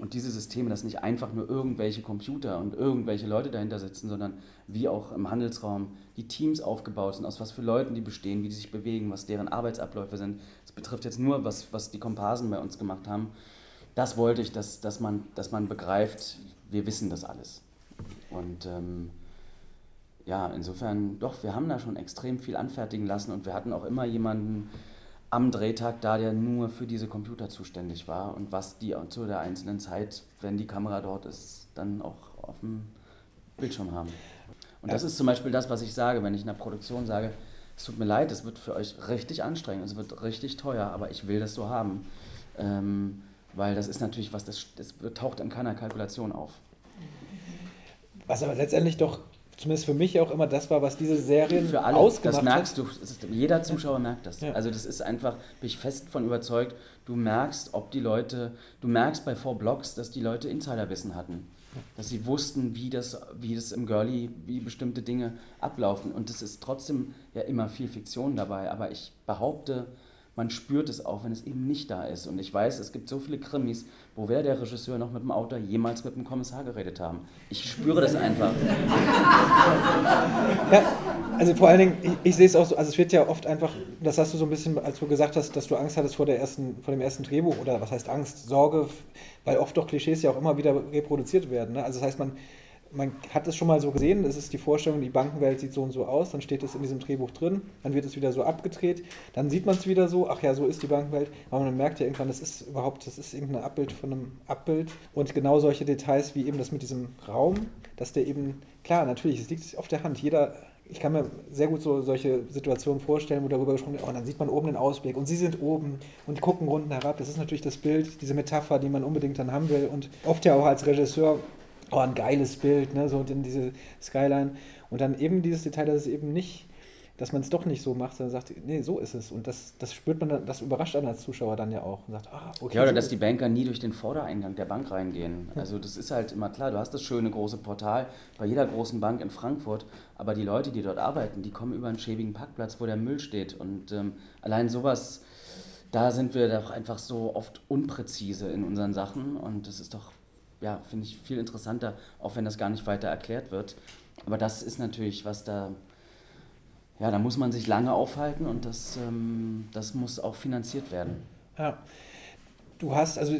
Und diese Systeme, dass nicht einfach nur irgendwelche Computer und irgendwelche Leute dahinter sitzen, sondern wie auch im Handelsraum die Teams aufgebaut sind, aus was für Leuten die bestehen, wie die sich bewegen, was deren Arbeitsabläufe sind. Das betrifft jetzt nur, was, was die Komparsen bei uns gemacht haben. Das wollte ich, dass, dass, man, dass man begreift, wir wissen das alles. Und ähm, ja, insofern, doch, wir haben da schon extrem viel anfertigen lassen und wir hatten auch immer jemanden am Drehtag da, der nur für diese Computer zuständig war und was die zu der einzelnen Zeit, wenn die Kamera dort ist, dann auch auf dem Bildschirm haben. Und das ist zum Beispiel das, was ich sage, wenn ich in der Produktion sage, es tut mir leid, es wird für euch richtig anstrengend, es wird richtig teuer, aber ich will das so haben. Ähm, weil das ist natürlich was, das, das taucht in keiner Kalkulation auf. Was aber letztendlich doch zumindest für mich auch immer das war, was diese Serien für alle, ausgemacht das merkst du, ist, jeder Zuschauer merkt das. Ja. Also das ist einfach, bin ich fest von überzeugt, du merkst, ob die Leute, du merkst bei Four Blocks, dass die Leute Insiderwissen hatten. Dass sie wussten, wie das, wie das im Girlie, wie bestimmte Dinge ablaufen. Und es ist trotzdem ja immer viel Fiktion dabei. Aber ich behaupte, man spürt es auch, wenn es eben nicht da ist. Und ich weiß, es gibt so viele Krimis, wo weder der Regisseur noch mit dem Autor jemals mit dem Kommissar geredet haben. Ich spüre das einfach. Ja, also vor allen Dingen, ich, ich, sehe es auch so, also es wird ja oft einfach, das hast du so ein bisschen, als du gesagt hast, dass du Angst hattest vor, der ersten, vor dem ersten Drehbuch, oder was heißt Angst, Sorge, weil oft doch Klischees ja auch immer wieder reproduziert werden. Ne? Also das heißt, man man hat es schon mal so gesehen, es ist die Vorstellung, die Bankenwelt sieht so und so aus, dann steht es in diesem Drehbuch drin, dann wird es wieder so abgedreht, dann sieht man es wieder so, ach ja, so ist die Bankenwelt, aber man merkt ja irgendwann, das ist überhaupt, das ist irgendein Abbild von einem Abbild und genau solche Details wie eben das mit diesem Raum, dass der eben, klar, natürlich, es liegt auf der Hand, jeder ich kann mir sehr gut so solche Situationen vorstellen, wo darüber gesprochen wird, oh, dann sieht man oben den Ausblick und sie sind oben und gucken unten herab. Das ist natürlich das Bild, diese Metapher, die man unbedingt dann haben will. Und oft ja auch als Regisseur oh, ein geiles Bild, ne, so in diese Skyline. Und dann eben dieses Detail, dass es eben nicht, dass man es doch nicht so macht, sondern sagt, nee, so ist es. Und das, das spürt man dann, das überrascht einen als Zuschauer dann ja auch. Und sagt, ah, okay, ja, oder so dass die Banker nie durch den Vordereingang der Bank reingehen. Also das ist halt immer klar, du hast das schöne große Portal bei jeder großen Bank in Frankfurt, aber die Leute, die dort arbeiten, die kommen über einen schäbigen Parkplatz, wo der Müll steht. Und ähm, allein sowas, da sind wir doch einfach so oft unpräzise in unseren Sachen und das ist doch ja, finde ich viel interessanter, auch wenn das gar nicht weiter erklärt wird. Aber das ist natürlich, was da, ja, da muss man sich lange aufhalten und das, ähm, das muss auch finanziert werden. Ja. Du hast, also,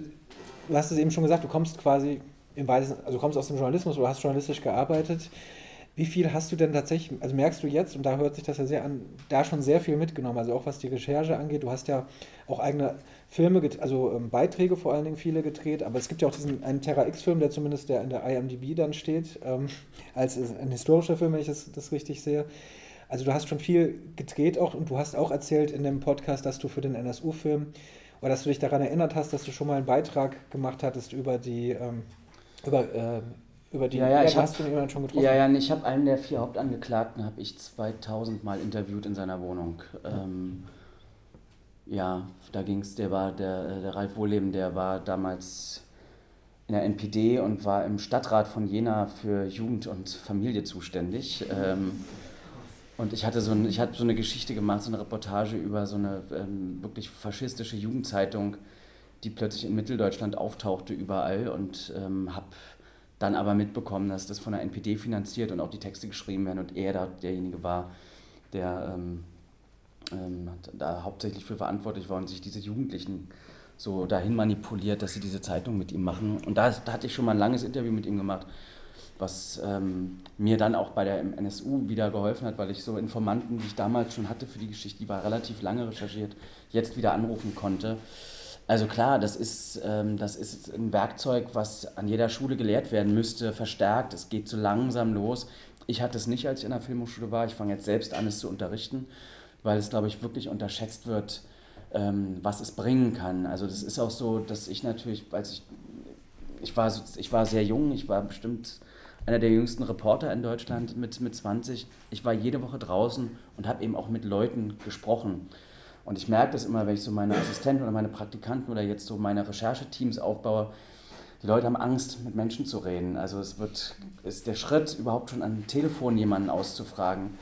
du hast es eben schon gesagt, du kommst quasi im weitesten, also kommst aus dem Journalismus oder hast journalistisch gearbeitet. Wie viel hast du denn tatsächlich, also merkst du jetzt, und da hört sich das ja sehr an, da schon sehr viel mitgenommen, also auch was die Recherche angeht. Du hast ja auch eigene Filme, also ähm, Beiträge vor allen Dingen viele gedreht, aber es gibt ja auch diesen einen Terra X-Film, der zumindest der in der IMDb dann steht, ähm, als ein historischer Film, wenn ich das, das richtig sehe. Also du hast schon viel gedreht auch und du hast auch erzählt in dem Podcast, dass du für den NSU-Film oder dass du dich daran erinnert hast, dass du schon mal einen Beitrag gemacht hattest über die ähm, über äh, über die ja, ja, ich hast hab, du jemanden schon getroffen? Ja, ja, ich habe einen der vier Hauptangeklagten habe ich 2000 Mal interviewt in seiner Wohnung. Ähm, ja, da ging es, der war, der, der Ralf Wohleben, der war damals in der NPD und war im Stadtrat von Jena für Jugend und Familie zuständig. Ähm, und ich hatte so, ein, ich hatte so eine Geschichte gemacht, so eine Reportage über so eine ähm, wirklich faschistische Jugendzeitung, die plötzlich in Mitteldeutschland auftauchte überall und ähm, habe dann aber mitbekommen, dass das von der NPD finanziert und auch die Texte geschrieben werden und er da derjenige war, der ähm, ähm, da hauptsächlich für verantwortlich war und sich diese Jugendlichen so dahin manipuliert, dass sie diese Zeitung mit ihm machen. Und da, da hatte ich schon mal ein langes Interview mit ihm gemacht, was ähm, mir dann auch bei der NSU wieder geholfen hat, weil ich so Informanten, die ich damals schon hatte für die Geschichte, die war relativ lange recherchiert, jetzt wieder anrufen konnte. Also klar, das ist, ähm, das ist ein Werkzeug, was an jeder Schule gelehrt werden müsste, verstärkt. Es geht so langsam los. Ich hatte es nicht, als ich in der Filmhochschule war. Ich fange jetzt selbst an, es zu unterrichten weil es, glaube ich, wirklich unterschätzt wird, ähm, was es bringen kann. Also das ist auch so, dass ich natürlich, als ich, ich war, ich war sehr jung, ich war bestimmt einer der jüngsten Reporter in Deutschland mit, mit 20. Ich war jede Woche draußen und habe eben auch mit Leuten gesprochen. Und ich merke das immer, wenn ich so meine Assistenten oder meine Praktikanten oder jetzt so meine Rechercheteams aufbaue. Die Leute haben Angst, mit Menschen zu reden. Also es wird, ist der Schritt, überhaupt schon an Telefon jemanden auszufragen,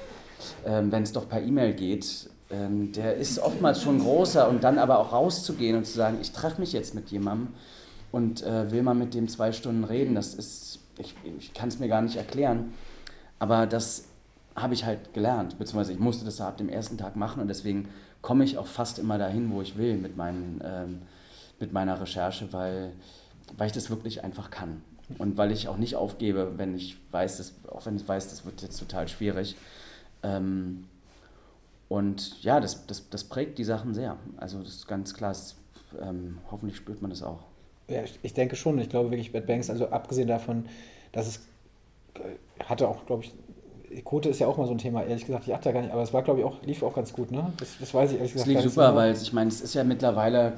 ähm, wenn es doch per E-Mail geht, ähm, der ist oftmals schon großer und dann aber auch rauszugehen und zu sagen, ich treffe mich jetzt mit jemandem und äh, will mal mit dem zwei Stunden reden, das ist, ich, ich kann es mir gar nicht erklären, aber das habe ich halt gelernt, beziehungsweise ich musste das ab dem ersten Tag machen und deswegen komme ich auch fast immer dahin, wo ich will mit, meinen, ähm, mit meiner Recherche, weil, weil ich das wirklich einfach kann. Und weil ich auch nicht aufgebe, wenn ich weiß, dass, auch wenn ich weiß, das wird jetzt total schwierig. Ähm, und ja, das, das, das prägt die Sachen sehr. Also das ist ganz klar, das, ähm, hoffentlich spürt man das auch. Ja, ich, ich denke schon. Ich glaube wirklich, Bad Banks, also abgesehen davon, dass es äh, hatte auch, glaube ich, Quote ist ja auch mal so ein Thema, ehrlich gesagt, ich achte da gar nicht, aber es war, glaube ich, auch, lief auch ganz gut, ne? Das, das weiß ich ehrlich gesagt. Es lief super, genau. weil ich meine, es ist ja mittlerweile,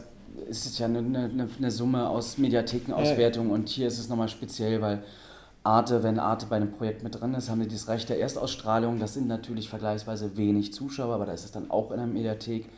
es ist ja eine, eine, eine Summe aus Mediathekenauswertung ja. und hier ist es nochmal speziell, weil Arte, wenn Arte bei einem Projekt mit drin ist, haben wir das Recht der Erstausstrahlung. Das sind natürlich vergleichsweise wenig Zuschauer, aber da ist es dann auch in der Mediathek.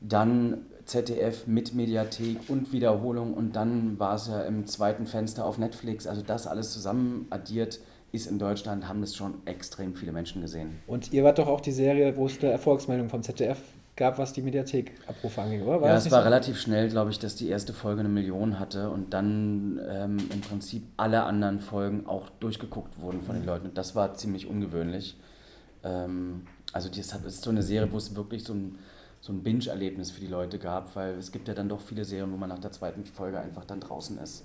Dann ZDF mit Mediathek und Wiederholung und dann war es ja im zweiten Fenster auf Netflix. Also das alles zusammen addiert ist in Deutschland, haben das schon extrem viele Menschen gesehen. Und ihr wart doch auch die Serie, wo es eine Erfolgsmeldung vom ZDF gab, was die Mediathek-Abrufe anging, oder? War ja, es war so? relativ schnell, glaube ich, dass die erste Folge eine Million hatte und dann ähm, im Prinzip alle anderen Folgen auch durchgeguckt wurden von den Leuten. Und das war ziemlich ungewöhnlich. Ähm, also das ist so eine Serie, wo es wirklich so ein, so ein Binge-Erlebnis für die Leute gab, weil es gibt ja dann doch viele Serien, wo man nach der zweiten Folge einfach dann draußen ist.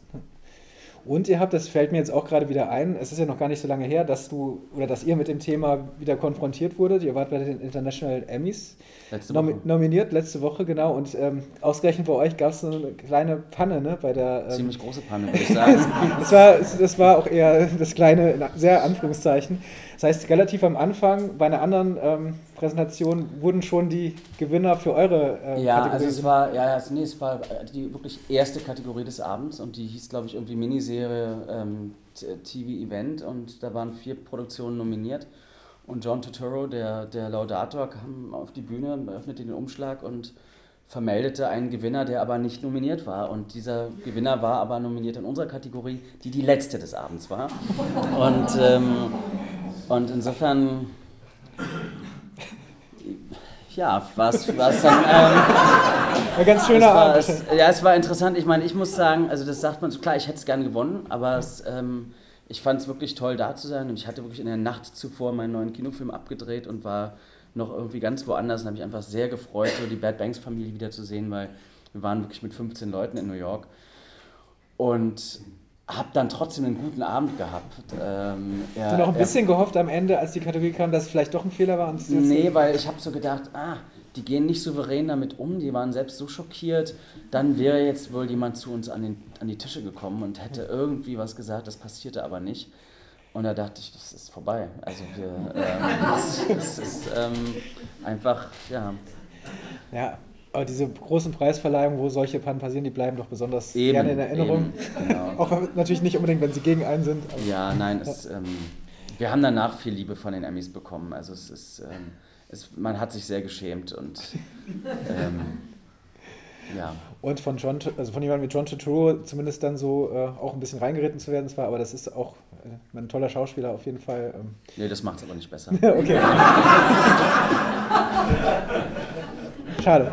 Und ihr habt, das fällt mir jetzt auch gerade wieder ein, es ist ja noch gar nicht so lange her, dass du oder dass ihr mit dem Thema wieder konfrontiert wurdet. Ihr wart bei den International Emmys letzte Woche. nominiert, letzte Woche, genau. Und ähm, ausgerechnet bei euch gab es eine kleine Panne, ne? Bei der, ähm, Ziemlich große Panne, würde ich sagen. *laughs* das, war, das war auch eher das kleine, sehr Anführungszeichen. Das heißt, relativ am Anfang bei einer anderen ähm, Präsentation wurden schon die Gewinner für eure äh, ja, Kategorie. Also es war, ja, also nee, es war die wirklich erste Kategorie des Abends und die hieß, glaube ich, irgendwie Miniserie ähm, TV-Event und da waren vier Produktionen nominiert. Und John Turturro, der, der Laudator, kam auf die Bühne, öffnete den Umschlag und vermeldete einen Gewinner, der aber nicht nominiert war. Und dieser Gewinner war aber nominiert in unserer Kategorie, die die letzte des Abends war. Und ähm, und insofern, ja, war es dann. Ähm, Ein ganz schöner Abend. Es, ja, es war interessant. Ich meine, ich muss sagen, also das sagt man so, klar, ich hätte es gerne gewonnen, aber es, ähm, ich fand es wirklich toll, da zu sein. Und ich hatte wirklich in der Nacht zuvor meinen neuen Kinofilm abgedreht und war noch irgendwie ganz woanders und habe mich einfach sehr gefreut, so die Bad Banks Familie wiederzusehen, weil wir waren wirklich mit 15 Leuten in New York. Und habe dann trotzdem einen guten Abend gehabt. Ähm, ja, Hast du noch ein bisschen gehofft am Ende, als die Kategorie kam, dass es vielleicht doch ein Fehler war? Und nee, weil ich habe so gedacht, ah, die gehen nicht souverän damit um, die waren selbst so schockiert, dann wäre jetzt wohl jemand zu uns an, den, an die Tische gekommen und hätte irgendwie was gesagt, das passierte aber nicht. Und da dachte ich, das ist vorbei. Also wir, ähm, *laughs* das, das, ist ähm, einfach, ja. Ja, aber diese großen Preisverleihungen, wo solche Pannen passieren, die bleiben doch besonders eben, gerne in Erinnerung. Eben, genau. *laughs* Auch natürlich nicht unbedingt, wenn sie gegen einen sind. ja, nein, ja. Es, ähm, wir haben danach viel Liebe von den Emmys bekommen. Also es ist, ähm, es, man hat sich sehr geschämt und ähm, *laughs* ja. Und von John, also von jemandem wie John Turturro zumindest dann so äh, auch ein bisschen reingeritten zu werden zwar, aber das ist auch äh, ein toller Schauspieler auf jeden Fall. Ähm. Nee, das macht es aber nicht besser. *laughs* okay. Schade.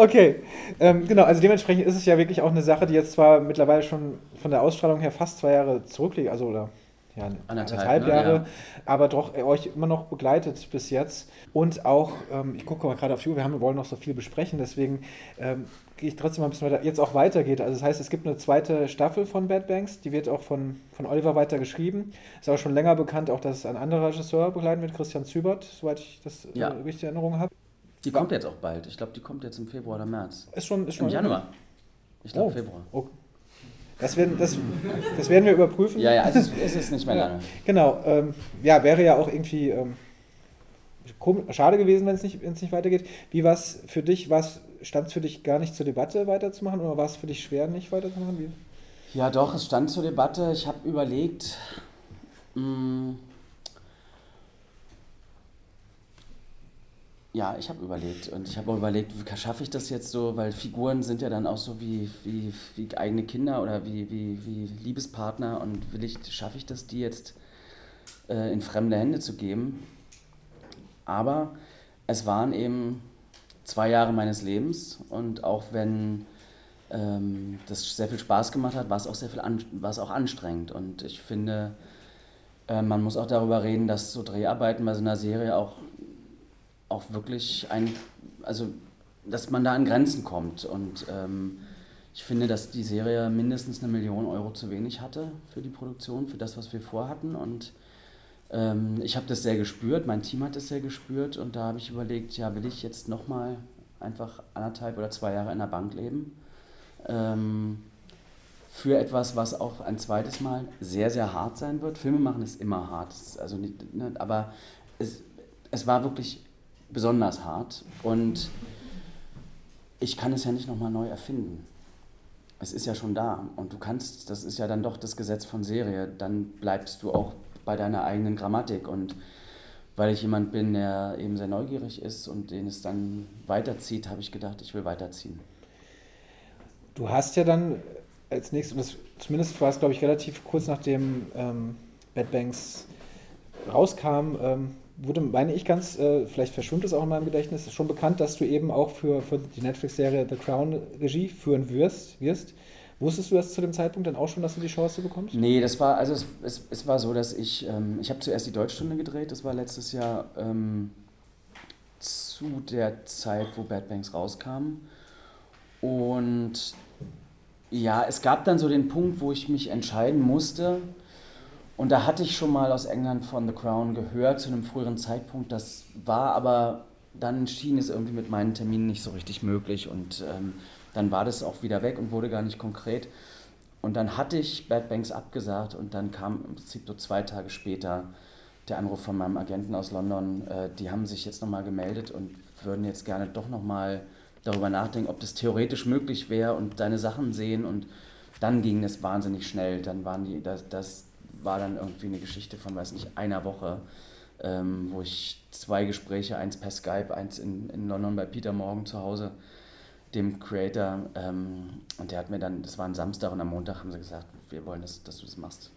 Okay, ähm, genau, also dementsprechend ist es ja wirklich auch eine Sache, die jetzt zwar mittlerweile schon von der Ausstrahlung her fast zwei Jahre zurückliegt, also oder ja, anderthalb, anderthalb ne? Jahre, ja. aber doch euch immer noch begleitet bis jetzt. Und auch, ähm, ich gucke mal gerade auf die Uhr, wir, haben, wollen noch so viel besprechen, deswegen ähm, gehe ich trotzdem mal ein bisschen weiter, jetzt auch weitergeht. Also das heißt, es gibt eine zweite Staffel von Bad Banks, die wird auch von, von Oliver weiter geschrieben. Ist auch schon länger bekannt, auch dass ein anderer Regisseur begleiten wird, Christian Zübert, soweit ich das ja. äh, richtig in Erinnerung habe. Die kommt jetzt auch bald. Ich glaube, die kommt jetzt im Februar oder März. Ist schon, ist schon Im Januar. Ich glaube, oh. Februar. Oh. Das werden, das, das werden wir überprüfen. Ja, ja, also es ist nicht mehr lange. Genau. Ähm, ja, wäre ja auch irgendwie ähm, schade gewesen, wenn es nicht, nicht weitergeht. Wie war es für dich? Stand es für dich gar nicht zur Debatte weiterzumachen oder war es für dich schwer, nicht weiterzumachen? Wie? Ja, doch, es stand zur Debatte. Ich habe überlegt, mh, Ja, ich habe überlegt und ich habe auch überlegt, schaffe ich das jetzt so, weil Figuren sind ja dann auch so wie, wie, wie eigene Kinder oder wie, wie, wie Liebespartner. Und will ich, schaffe ich das, die jetzt äh, in fremde Hände zu geben. Aber es waren eben zwei Jahre meines Lebens. Und auch wenn ähm, das sehr viel Spaß gemacht hat, war es auch sehr viel an, war es auch anstrengend. Und ich finde, äh, man muss auch darüber reden, dass so Dreharbeiten bei so einer Serie auch auch wirklich ein, also dass man da an Grenzen kommt. Und ähm, ich finde, dass die Serie mindestens eine Million Euro zu wenig hatte für die Produktion, für das, was wir vorhatten. Und ähm, ich habe das sehr gespürt, mein Team hat das sehr gespürt und da habe ich überlegt, ja, will ich jetzt nochmal einfach anderthalb oder zwei Jahre in der Bank leben? Ähm, für etwas, was auch ein zweites Mal sehr, sehr hart sein wird. Filme machen ist immer hart, also ne, aber es, es war wirklich besonders hart. Und ich kann es ja nicht nochmal neu erfinden. Es ist ja schon da und du kannst, das ist ja dann doch das Gesetz von Serie, dann bleibst du auch bei deiner eigenen Grammatik und weil ich jemand bin, der eben sehr neugierig ist und den es dann weiterzieht, habe ich gedacht, ich will weiterziehen. Du hast ja dann als nächstes, das, zumindest war es glaube ich relativ kurz nachdem ähm, Bad Banks rauskam, ähm, wurde, meine ich ganz, äh, vielleicht verschwimmt es auch in meinem Gedächtnis, schon bekannt, dass du eben auch für, für die Netflix-Serie The Crown Regie führen wirst, wirst. Wusstest du das zu dem Zeitpunkt dann auch schon, dass du die Chance bekommst? Nee, das war, also es, es, es war so, dass ich, ähm, ich habe zuerst die Deutschstunde gedreht, das war letztes Jahr ähm, zu der Zeit, wo Bad Banks rauskam. Und ja, es gab dann so den Punkt, wo ich mich entscheiden musste, und da hatte ich schon mal aus England von The Crown gehört zu einem früheren Zeitpunkt. Das war aber, dann schien es irgendwie mit meinen Terminen nicht so richtig möglich. Und ähm, dann war das auch wieder weg und wurde gar nicht konkret. Und dann hatte ich Bad Banks abgesagt und dann kam im Prinzip so zwei Tage später der Anruf von meinem Agenten aus London. Äh, die haben sich jetzt nochmal gemeldet und würden jetzt gerne doch nochmal darüber nachdenken, ob das theoretisch möglich wäre und deine Sachen sehen. Und dann ging es wahnsinnig schnell. Dann waren die, das, das war dann irgendwie eine Geschichte von, weiß nicht, einer Woche, ähm, wo ich zwei Gespräche, eins per Skype, eins in, in London bei Peter Morgan zu Hause, dem Creator, ähm, und der hat mir dann, das war ein Samstag und am Montag haben sie gesagt, wir wollen, das, dass du das machst.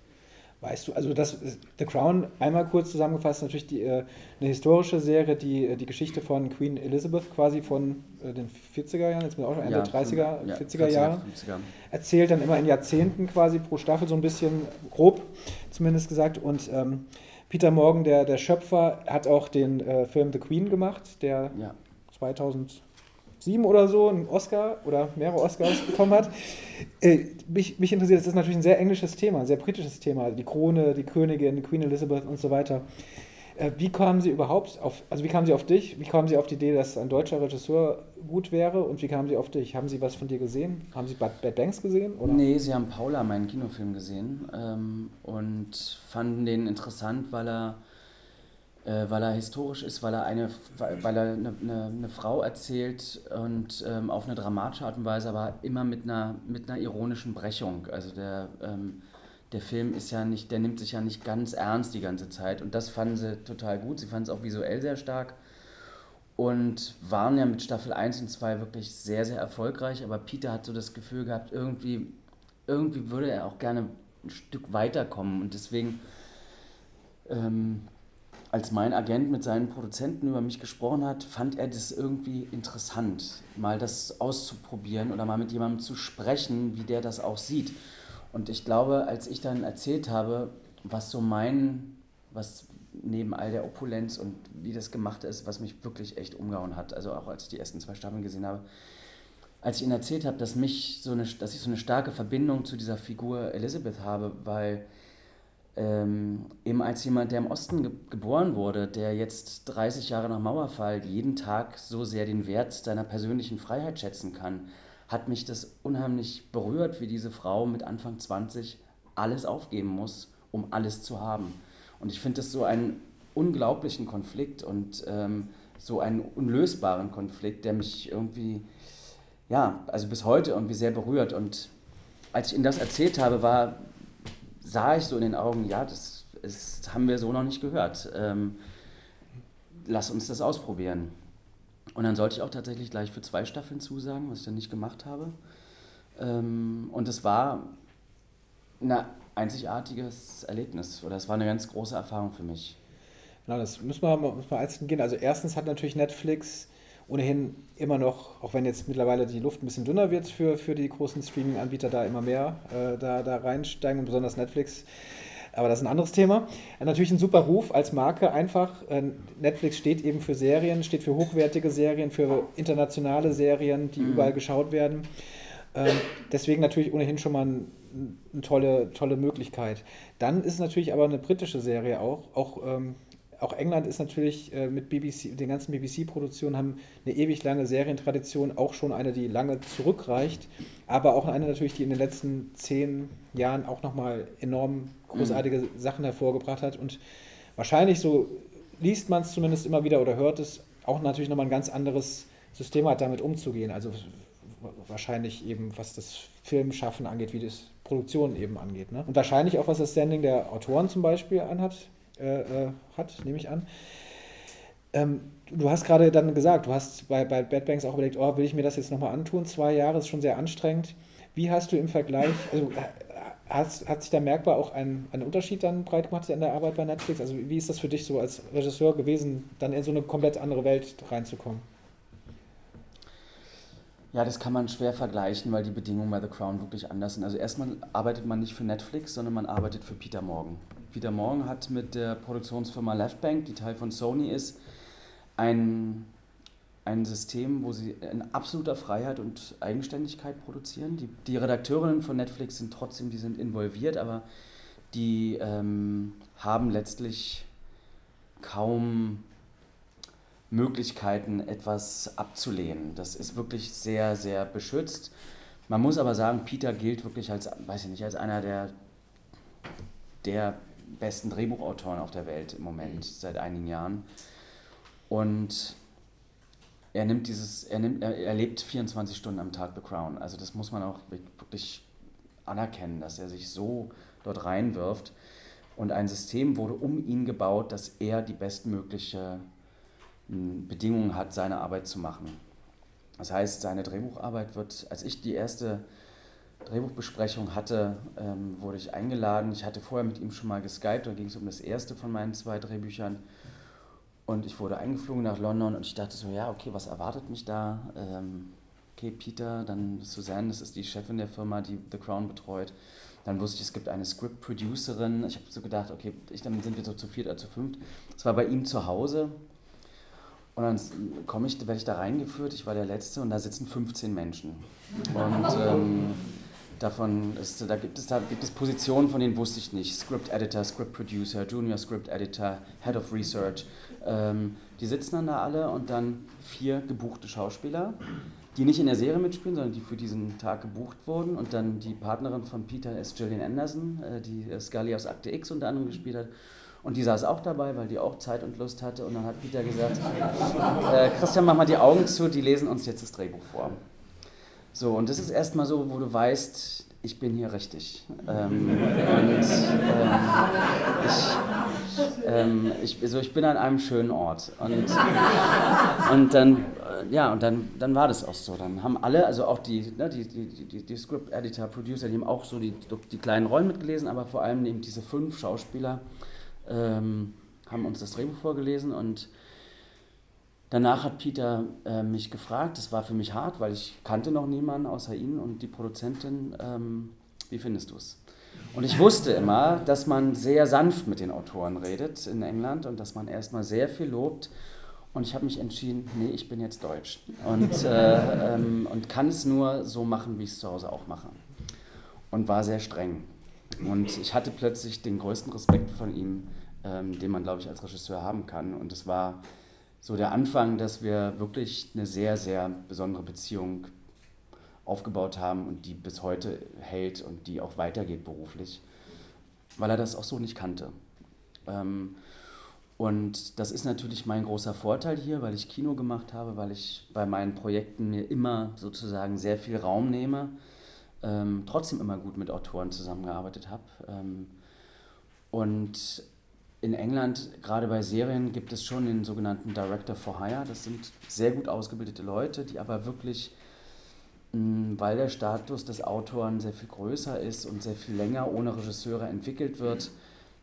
Weißt du, also das The Crown, einmal kurz zusammengefasst, natürlich die, äh, eine historische Serie, die äh, die Geschichte von Queen Elizabeth quasi von äh, den 40er Jahren, jetzt bin ich auch schon Ende ja, 30er, ja, 40er Jahre, erzählt dann immer in Jahrzehnten quasi pro Staffel so ein bisschen grob zumindest gesagt und ähm, Peter Morgan, der, der Schöpfer, hat auch den äh, Film The Queen gemacht, der ja. 2000 sieben oder so einen Oscar oder mehrere Oscars bekommen hat. Äh, mich, mich interessiert, das ist natürlich ein sehr englisches Thema, ein sehr britisches Thema, die Krone, die Königin, Queen Elizabeth und so weiter. Äh, wie kamen Sie überhaupt auf, also wie kamen Sie auf dich? Wie kamen Sie auf die Idee, dass ein deutscher Regisseur gut wäre und wie kamen Sie auf dich? Haben Sie was von dir gesehen? Haben Sie Bad, Bad Banks gesehen? Oder? Nee, Sie haben Paula, meinen Kinofilm, gesehen ähm, und fanden den interessant, weil er äh, weil er historisch ist, weil er eine, weil er eine, eine, eine Frau erzählt und ähm, auf eine dramatische Art und Weise, aber immer mit einer, mit einer ironischen Brechung. Also der, ähm, der Film ist ja nicht, der nimmt sich ja nicht ganz ernst die ganze Zeit und das fanden sie total gut. Sie fanden es auch visuell sehr stark und waren ja mit Staffel 1 und 2 wirklich sehr, sehr erfolgreich, aber Peter hat so das Gefühl gehabt, irgendwie, irgendwie würde er auch gerne ein Stück weiterkommen und deswegen ähm, als mein Agent mit seinen Produzenten über mich gesprochen hat, fand er das irgendwie interessant, mal das auszuprobieren oder mal mit jemandem zu sprechen, wie der das auch sieht. Und ich glaube, als ich dann erzählt habe, was so mein, was neben all der Opulenz und wie das gemacht ist, was mich wirklich echt umgehauen hat, also auch als ich die ersten zwei Staffeln gesehen habe, als ich ihnen erzählt habe, dass, mich so eine, dass ich so eine starke Verbindung zu dieser Figur Elizabeth habe, weil ähm, eben als jemand, der im Osten ge geboren wurde, der jetzt 30 Jahre nach Mauerfall jeden Tag so sehr den Wert seiner persönlichen Freiheit schätzen kann, hat mich das unheimlich berührt, wie diese Frau mit Anfang 20 alles aufgeben muss, um alles zu haben. Und ich finde das so einen unglaublichen Konflikt und ähm, so einen unlösbaren Konflikt, der mich irgendwie, ja, also bis heute irgendwie sehr berührt. Und als ich Ihnen das erzählt habe, war sah ich so in den Augen, ja, das, das haben wir so noch nicht gehört. Ähm, lass uns das ausprobieren. Und dann sollte ich auch tatsächlich gleich für zwei Staffeln zusagen, was ich dann nicht gemacht habe. Ähm, und es war ein einzigartiges Erlebnis oder es war eine ganz große Erfahrung für mich. Genau, das müssen wir, wir einzeln gehen. Also erstens hat natürlich Netflix ohnehin immer noch, auch wenn jetzt mittlerweile die Luft ein bisschen dünner wird für, für die großen Streaming-Anbieter, da immer mehr äh, da, da reinsteigen und besonders Netflix. Aber das ist ein anderes Thema. Äh, natürlich ein super Ruf als Marke einfach. Äh, Netflix steht eben für Serien, steht für hochwertige Serien, für internationale Serien, die mhm. überall geschaut werden. Ähm, deswegen natürlich ohnehin schon mal ein, eine tolle, tolle Möglichkeit. Dann ist natürlich aber eine britische Serie auch, auch ähm, auch England ist natürlich äh, mit BBC, den ganzen BBC-Produktionen haben eine ewig lange Serientradition, auch schon eine, die lange zurückreicht, aber auch eine natürlich, die in den letzten zehn Jahren auch nochmal enorm großartige mhm. Sachen hervorgebracht hat und wahrscheinlich, so liest man es zumindest immer wieder oder hört es, auch natürlich nochmal ein ganz anderes System hat, damit umzugehen. Also wahrscheinlich eben, was das Filmschaffen angeht, wie das Produktion eben angeht. Ne? Und wahrscheinlich auch, was das Standing der Autoren zum Beispiel anhat, äh, äh, hat, nehme ich an. Ähm, du hast gerade dann gesagt, du hast bei, bei Bad Banks auch überlegt, oh, will ich mir das jetzt nochmal antun? Zwei Jahre ist schon sehr anstrengend. Wie hast du im Vergleich, also hast, hat sich da merkbar auch ein, ein Unterschied dann breit gemacht an der Arbeit bei Netflix? Also wie ist das für dich so als Regisseur gewesen, dann in so eine komplett andere Welt reinzukommen? Ja, das kann man schwer vergleichen, weil die Bedingungen bei The Crown wirklich anders sind. Also erstmal arbeitet man nicht für Netflix, sondern man arbeitet für Peter Morgan. Peter Morgan hat mit der Produktionsfirma Leftbank, die Teil von Sony ist, ein, ein System, wo sie in absoluter Freiheit und Eigenständigkeit produzieren. Die, die Redakteurinnen von Netflix sind trotzdem, die sind involviert, aber die ähm, haben letztlich kaum Möglichkeiten, etwas abzulehnen. Das ist wirklich sehr, sehr beschützt. Man muss aber sagen, Peter gilt wirklich als, weiß ich nicht, als einer der, der besten Drehbuchautoren auf der Welt im Moment, seit einigen Jahren. Und er nimmt dieses, er nimmt, er, er lebt 24 Stunden am Tag The Crown. Also das muss man auch wirklich anerkennen, dass er sich so dort reinwirft. Und ein System wurde um ihn gebaut, dass er die bestmögliche hm, Bedingungen hat, seine Arbeit zu machen. Das heißt, seine Drehbucharbeit wird, als ich die erste Drehbuchbesprechung hatte, ähm, wurde ich eingeladen. Ich hatte vorher mit ihm schon mal geskypt, da ging es um das erste von meinen zwei Drehbüchern. Und ich wurde eingeflogen nach London und ich dachte so, ja, okay, was erwartet mich da? Ähm, okay, Peter, dann Suzanne, das ist die Chefin der Firma, die The Crown betreut. Dann wusste ich, es gibt eine Script-Producerin. Ich habe so gedacht, okay, ich, dann sind wir so zu viert oder zu fünft. Das war bei ihm zu Hause. Und dann komme ich, werde ich da reingeführt, ich war der Letzte und da sitzen 15 Menschen. Und ähm, davon ist, da gibt es da gibt es Positionen, von denen wusste ich nicht. Script Editor, Script Producer, Junior Script Editor, Head of Research. Ähm, die sitzen dann da alle und dann vier gebuchte Schauspieler, die nicht in der Serie mitspielen, sondern die für diesen Tag gebucht wurden. Und dann die Partnerin von Peter ist Gillian Anderson, äh, die Scully aus Akte X unter anderem gespielt hat. Und die saß auch dabei, weil die auch Zeit und Lust hatte. Und dann hat Peter gesagt, *laughs* äh, Christian, mach mal die Augen zu, die lesen uns jetzt das Drehbuch vor. So, und das ist erstmal so, wo du weißt, ich bin hier richtig. Ähm, und ähm, ich, ähm, ich, also ich bin an einem schönen Ort. Und, und dann, äh, ja, und dann, dann war das auch so. Dann haben alle, also auch die, ne, die, die, die, die Script-Editor, Producer, die haben auch so die, die kleinen Rollen mitgelesen, aber vor allem eben diese fünf Schauspieler ähm, haben uns das Drehbuch vorgelesen und Danach hat Peter äh, mich gefragt, das war für mich hart, weil ich kannte noch niemanden außer ihn und die Produzentin, ähm, wie findest du es? Und ich wusste immer, dass man sehr sanft mit den Autoren redet in England und dass man erstmal sehr viel lobt. Und ich habe mich entschieden, nee, ich bin jetzt Deutsch und, äh, ähm, und kann es nur so machen, wie ich es zu Hause auch mache. Und war sehr streng. Und ich hatte plötzlich den größten Respekt von ihm, ähm, den man, glaube ich, als Regisseur haben kann. Und es war so der Anfang, dass wir wirklich eine sehr, sehr besondere Beziehung aufgebaut haben und die bis heute hält und die auch weitergeht beruflich, weil er das auch so nicht kannte. Ähm, und das ist natürlich mein großer Vorteil hier, weil ich Kino gemacht habe, weil ich bei meinen Projekten mir immer sozusagen sehr viel Raum nehme, ähm, trotzdem immer gut mit Autoren zusammengearbeitet habe. Ähm, und in England, gerade bei Serien, gibt es schon den sogenannten Director for Hire. Das sind sehr gut ausgebildete Leute, die aber wirklich, mh, weil der Status des Autoren sehr viel größer ist und sehr viel länger ohne Regisseure entwickelt wird,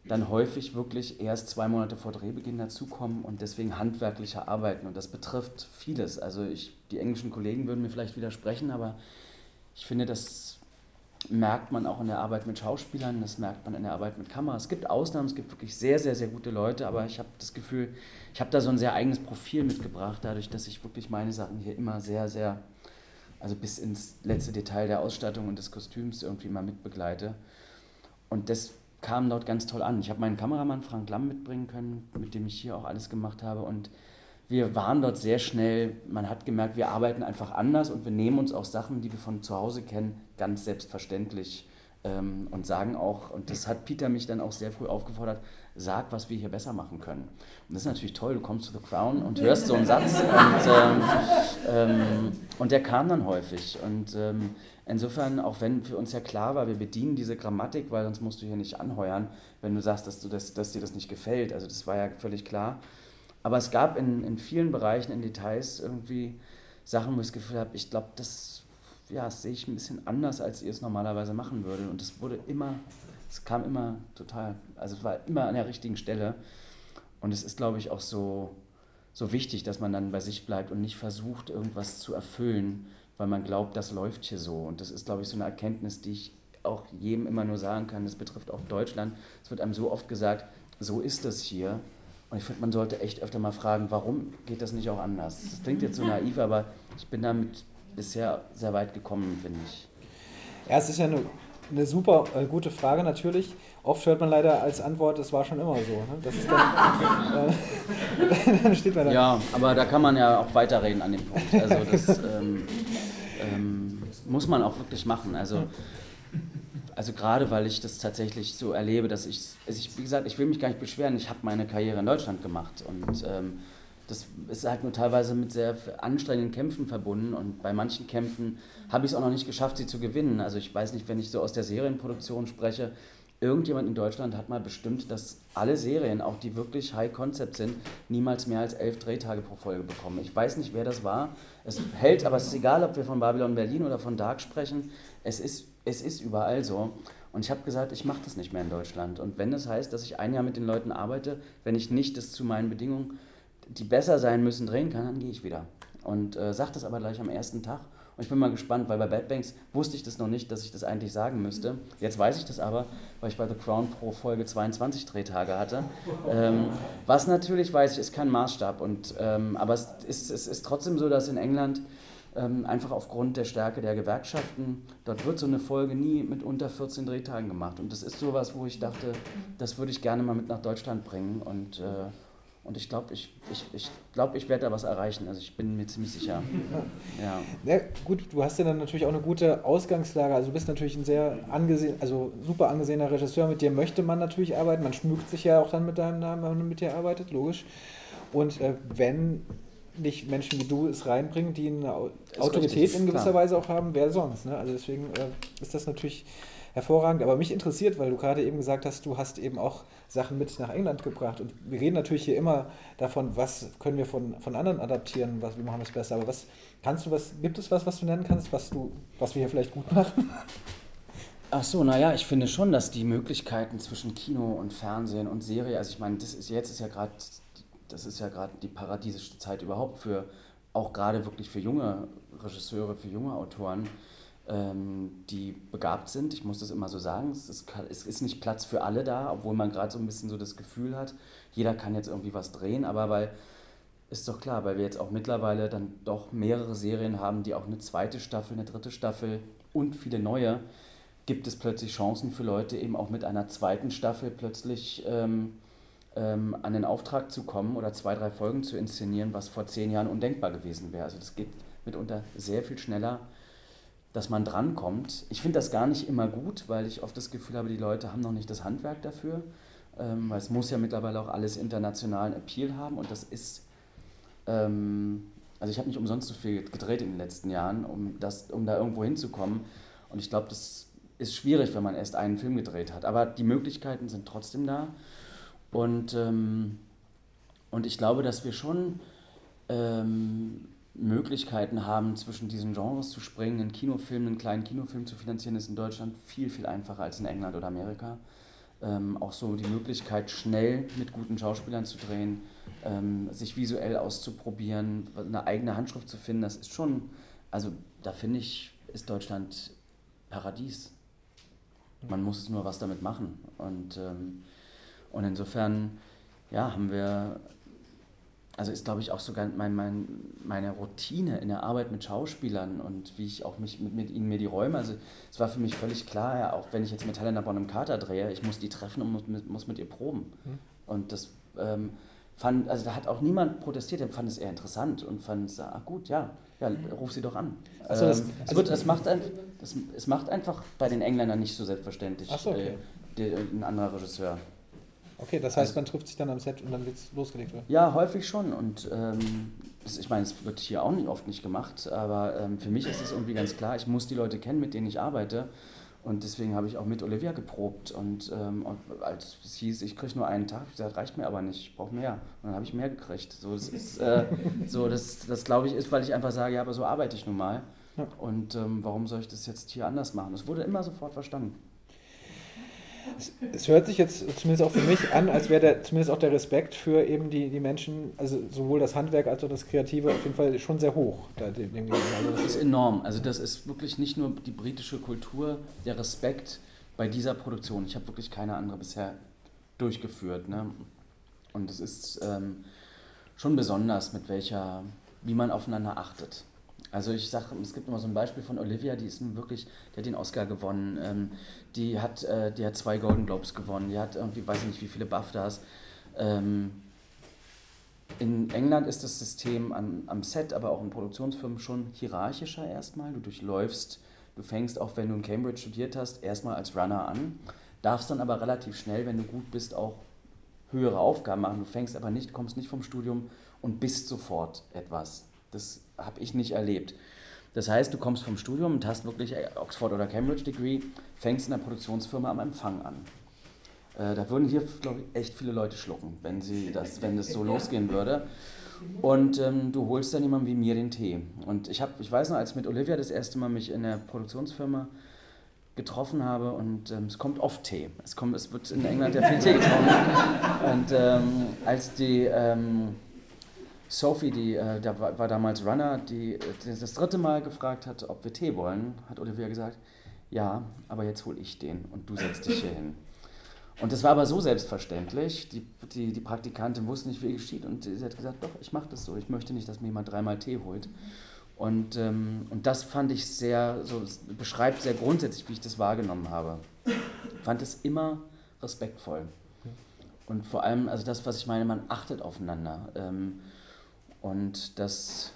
dann häufig wirklich erst zwei Monate vor Drehbeginn dazukommen und deswegen handwerklicher arbeiten. Und das betrifft vieles. Also ich, die englischen Kollegen würden mir vielleicht widersprechen, aber ich finde, das merkt man auch in der Arbeit mit Schauspielern, das merkt man in der Arbeit mit Kamera. Es gibt Ausnahmen, es gibt wirklich sehr, sehr, sehr gute Leute, aber ich habe das Gefühl, ich habe da so ein sehr eigenes Profil mitgebracht, dadurch, dass ich wirklich meine Sachen hier immer sehr, sehr, also bis ins letzte Detail der Ausstattung und des Kostüms irgendwie mal mitbegleite. Und das kam dort ganz toll an. Ich habe meinen Kameramann Frank Lamm mitbringen können, mit dem ich hier auch alles gemacht habe und wir waren dort sehr schnell, man hat gemerkt, wir arbeiten einfach anders und wir nehmen uns auch Sachen, die wir von zu Hause kennen, ganz selbstverständlich ähm, und sagen auch, und das hat Peter mich dann auch sehr früh aufgefordert, sag, was wir hier besser machen können. Und das ist natürlich toll, du kommst zu The Crown und hörst so einen Satz *laughs* und, ähm, ähm, und der kam dann häufig. Und ähm, insofern, auch wenn für uns ja klar war, wir bedienen diese Grammatik, weil sonst musst du hier nicht anheuern, wenn du sagst, dass, du das, dass dir das nicht gefällt. Also das war ja völlig klar. Aber es gab in, in vielen Bereichen, in Details irgendwie Sachen, wo ich das Gefühl habe, ich glaube, das, ja, das sehe ich ein bisschen anders, als ihr es normalerweise machen würdet. Und es wurde immer, es kam immer total, also es war immer an der richtigen Stelle. Und es ist, glaube ich, auch so, so wichtig, dass man dann bei sich bleibt und nicht versucht, irgendwas zu erfüllen, weil man glaubt, das läuft hier so. Und das ist, glaube ich, so eine Erkenntnis, die ich auch jedem immer nur sagen kann. Das betrifft auch Deutschland. Es wird einem so oft gesagt, so ist das hier. Und ich finde, man sollte echt öfter mal fragen, warum geht das nicht auch anders? Das klingt jetzt so naiv, aber ich bin damit bisher sehr weit gekommen, finde ich. Ja, es ist ja eine, eine super äh, gute Frage natürlich. Oft hört man leider als Antwort, das war schon immer so. Ne? Das ist dann, äh, *laughs* dann steht man da. Ja, aber da kann man ja auch weiterreden an dem Punkt. Also das ähm, ähm, muss man auch wirklich machen. Also also gerade weil ich das tatsächlich so erlebe, dass ich, also ich, wie gesagt, ich will mich gar nicht beschweren, ich habe meine Karriere in Deutschland gemacht und ähm, das ist halt nur teilweise mit sehr anstrengenden Kämpfen verbunden und bei manchen Kämpfen habe ich es auch noch nicht geschafft, sie zu gewinnen. Also ich weiß nicht, wenn ich so aus der Serienproduktion spreche, irgendjemand in Deutschland hat mal bestimmt, dass alle Serien, auch die wirklich High Concept sind, niemals mehr als elf Drehtage pro Folge bekommen. Ich weiß nicht, wer das war. Es hält, aber es ist egal, ob wir von Babylon Berlin oder von Dark sprechen. Es ist, es ist überall so. Und ich habe gesagt, ich mache das nicht mehr in Deutschland. Und wenn das heißt, dass ich ein Jahr mit den Leuten arbeite, wenn ich nicht das zu meinen Bedingungen, die besser sein müssen, drehen kann, dann gehe ich wieder. Und äh, sage das aber gleich am ersten Tag und ich bin mal gespannt, weil bei Bad Banks wusste ich das noch nicht, dass ich das eigentlich sagen müsste. Jetzt weiß ich das aber, weil ich bei The Crown pro Folge 22 Drehtage hatte. Ähm, was natürlich, weiß ich, ist kein Maßstab. Und, ähm, aber es ist, es ist trotzdem so, dass in England ähm, einfach aufgrund der Stärke der Gewerkschaften, dort wird so eine Folge nie mit unter 14 Drehtagen gemacht. Und das ist sowas, wo ich dachte, das würde ich gerne mal mit nach Deutschland bringen. Und äh, und ich glaube, ich, ich, ich, glaub, ich werde da was erreichen. Also ich bin mir ziemlich sicher. *laughs* Ja. ja. gut, du hast ja dann natürlich auch eine gute Ausgangslage. Also du bist natürlich ein sehr angesehen, also super angesehener Regisseur. Mit dir möchte man natürlich arbeiten. Man schmückt sich ja auch dann mit deinem Namen, wenn man mit dir arbeitet, logisch. Und äh, wenn nicht Menschen wie du es reinbringen, die eine Autorität in gewisser klar. Weise auch haben, wer sonst? Ne? Also deswegen äh, ist das natürlich hervorragend. Aber mich interessiert, weil du gerade eben gesagt hast, du hast eben auch Sachen mit nach England gebracht. Und wir reden natürlich hier immer davon, was können wir von, von anderen adaptieren, was, wie machen wir es besser. Aber was kannst du was, gibt es was, was du nennen kannst, was du, was wir hier vielleicht gut machen? Ach so, naja, ich finde schon, dass die Möglichkeiten zwischen Kino und Fernsehen und Serie, also ich meine, das ist jetzt ist ja gerade, das ist ja gerade die paradiesische Zeit überhaupt für, auch gerade wirklich für junge Regisseure, für junge Autoren, die begabt sind. Ich muss das immer so sagen. Es ist, es ist nicht Platz für alle da, obwohl man gerade so ein bisschen so das Gefühl hat, jeder kann jetzt irgendwie was drehen, aber weil ist doch klar, weil wir jetzt auch mittlerweile dann doch mehrere Serien haben, die auch eine zweite Staffel, eine dritte Staffel und viele neue, gibt es plötzlich Chancen für Leute eben auch mit einer zweiten Staffel plötzlich ähm, ähm, an den Auftrag zu kommen oder zwei, drei Folgen zu inszenieren, was vor zehn Jahren undenkbar gewesen wäre. Also das geht mitunter sehr viel schneller dass man drankommt. Ich finde das gar nicht immer gut, weil ich oft das Gefühl habe, die Leute haben noch nicht das Handwerk dafür. Ähm, weil es muss ja mittlerweile auch alles internationalen Appeal haben und das ist, ähm, also ich habe nicht umsonst so viel gedreht in den letzten Jahren, um, das, um da irgendwo hinzukommen. Und ich glaube, das ist schwierig, wenn man erst einen Film gedreht hat. Aber die Möglichkeiten sind trotzdem da. Und, ähm, und ich glaube, dass wir schon ähm, Möglichkeiten haben, zwischen diesen Genres zu springen. Einen Kinofilm, einen kleinen Kinofilm zu finanzieren, ist in Deutschland viel, viel einfacher als in England oder Amerika. Ähm, auch so die Möglichkeit, schnell mit guten Schauspielern zu drehen, ähm, sich visuell auszuprobieren, eine eigene Handschrift zu finden, das ist schon, also da finde ich, ist Deutschland Paradies. Man muss nur was damit machen. Und, ähm, und insofern, ja, haben wir also ist, glaube ich, auch sogar mein, mein, meine Routine in der Arbeit mit Schauspielern und wie ich auch mich mit, mit ihnen mir die Räume, also es war für mich völlig klar, ja, auch wenn ich jetzt mit Helena Bonham Carter drehe, ich muss die treffen und muss mit, muss mit ihr proben. Mhm. Und das ähm, fand, also da hat auch niemand protestiert, der fand es eher interessant und fand es, ah gut, ja, ja, ruf sie doch an. So, das, ähm, es, wird, es, macht ein, das, es macht einfach bei den Engländern nicht so selbstverständlich so, okay. äh, die, ein anderer Regisseur. Okay, das heißt, man trifft sich dann am Set und dann wird es losgelegt, oder? Ja, häufig schon. Und ähm, ich meine, es wird hier auch nicht, oft nicht gemacht, aber ähm, für mich ist es irgendwie ganz klar, ich muss die Leute kennen, mit denen ich arbeite. Und deswegen habe ich auch mit Olivia geprobt. Und, ähm, und als es hieß, ich kriege nur einen Tag, ich gesagt, reicht mir aber nicht, ich brauche mehr. Und dann habe ich mehr gekriegt. So, das ist, äh, *laughs* so, das, das glaube ich, ist, weil ich einfach sage, ja, aber so arbeite ich nun mal. Ja. Und ähm, warum soll ich das jetzt hier anders machen? Es wurde immer sofort verstanden. Es, es, hört sich jetzt zumindest auch für mich an, als wäre zumindest auch der Respekt für eben die, die Menschen, also sowohl das Handwerk als auch das Kreative auf jeden Fall schon sehr hoch. Da, dem, dem das ist enorm. Also das ist wirklich nicht nur die britische Kultur, der Respekt bei dieser Produktion. Ich habe wirklich keine andere bisher durchgeführt. Ne? Und es ist ähm, schon besonders, mit welcher, wie man aufeinander achtet. Also ich sage, es gibt immer so ein Beispiel von Olivia, die ist wirklich, die hat den Oscar gewonnen, ähm, die, hat, äh, die hat zwei Golden Globes gewonnen, die hat irgendwie, weiß ich nicht, wie viele BAFTAs. Ähm, in England ist das System an, am Set, aber auch in Produktionsfirmen schon hierarchischer erstmal. Du durchläufst, du fängst auch, wenn du in Cambridge studiert hast, erstmal als Runner an, darfst dann aber relativ schnell, wenn du gut bist, auch höhere Aufgaben machen. Du fängst aber nicht, kommst nicht vom Studium und bist sofort etwas. Das habe ich nicht erlebt. Das heißt, du kommst vom Studium und hast wirklich Oxford oder Cambridge Degree, fängst in der Produktionsfirma am Empfang an. Äh, da würden hier, glaube ich, echt viele Leute schlucken, wenn, sie das, wenn das so *laughs* losgehen würde. Und ähm, du holst dann jemanden wie mir den Tee. Und ich, hab, ich weiß noch, als ich mit Olivia das erste Mal mich in der Produktionsfirma getroffen habe und ähm, es kommt oft Tee. Es, kommt, es wird in England ja viel Tee getrunken. *laughs* Und ähm, als die ähm, Sophie, die äh, da war, war, damals Runner, die, die das dritte Mal gefragt hat, ob wir Tee wollen, hat Olivia gesagt, ja, aber jetzt hole ich den und du setzt dich hier hin. Und das war aber so selbstverständlich, die, die, die Praktikantin wusste nicht, wie geschieht und sie hat gesagt, doch, ich mache das so, ich möchte nicht, dass mir jemand dreimal Tee holt. Und, ähm, und das fand ich sehr, so beschreibt sehr grundsätzlich, wie ich das wahrgenommen habe. Ich fand es immer respektvoll. Und vor allem, also das, was ich meine, man achtet aufeinander. Ähm, und das,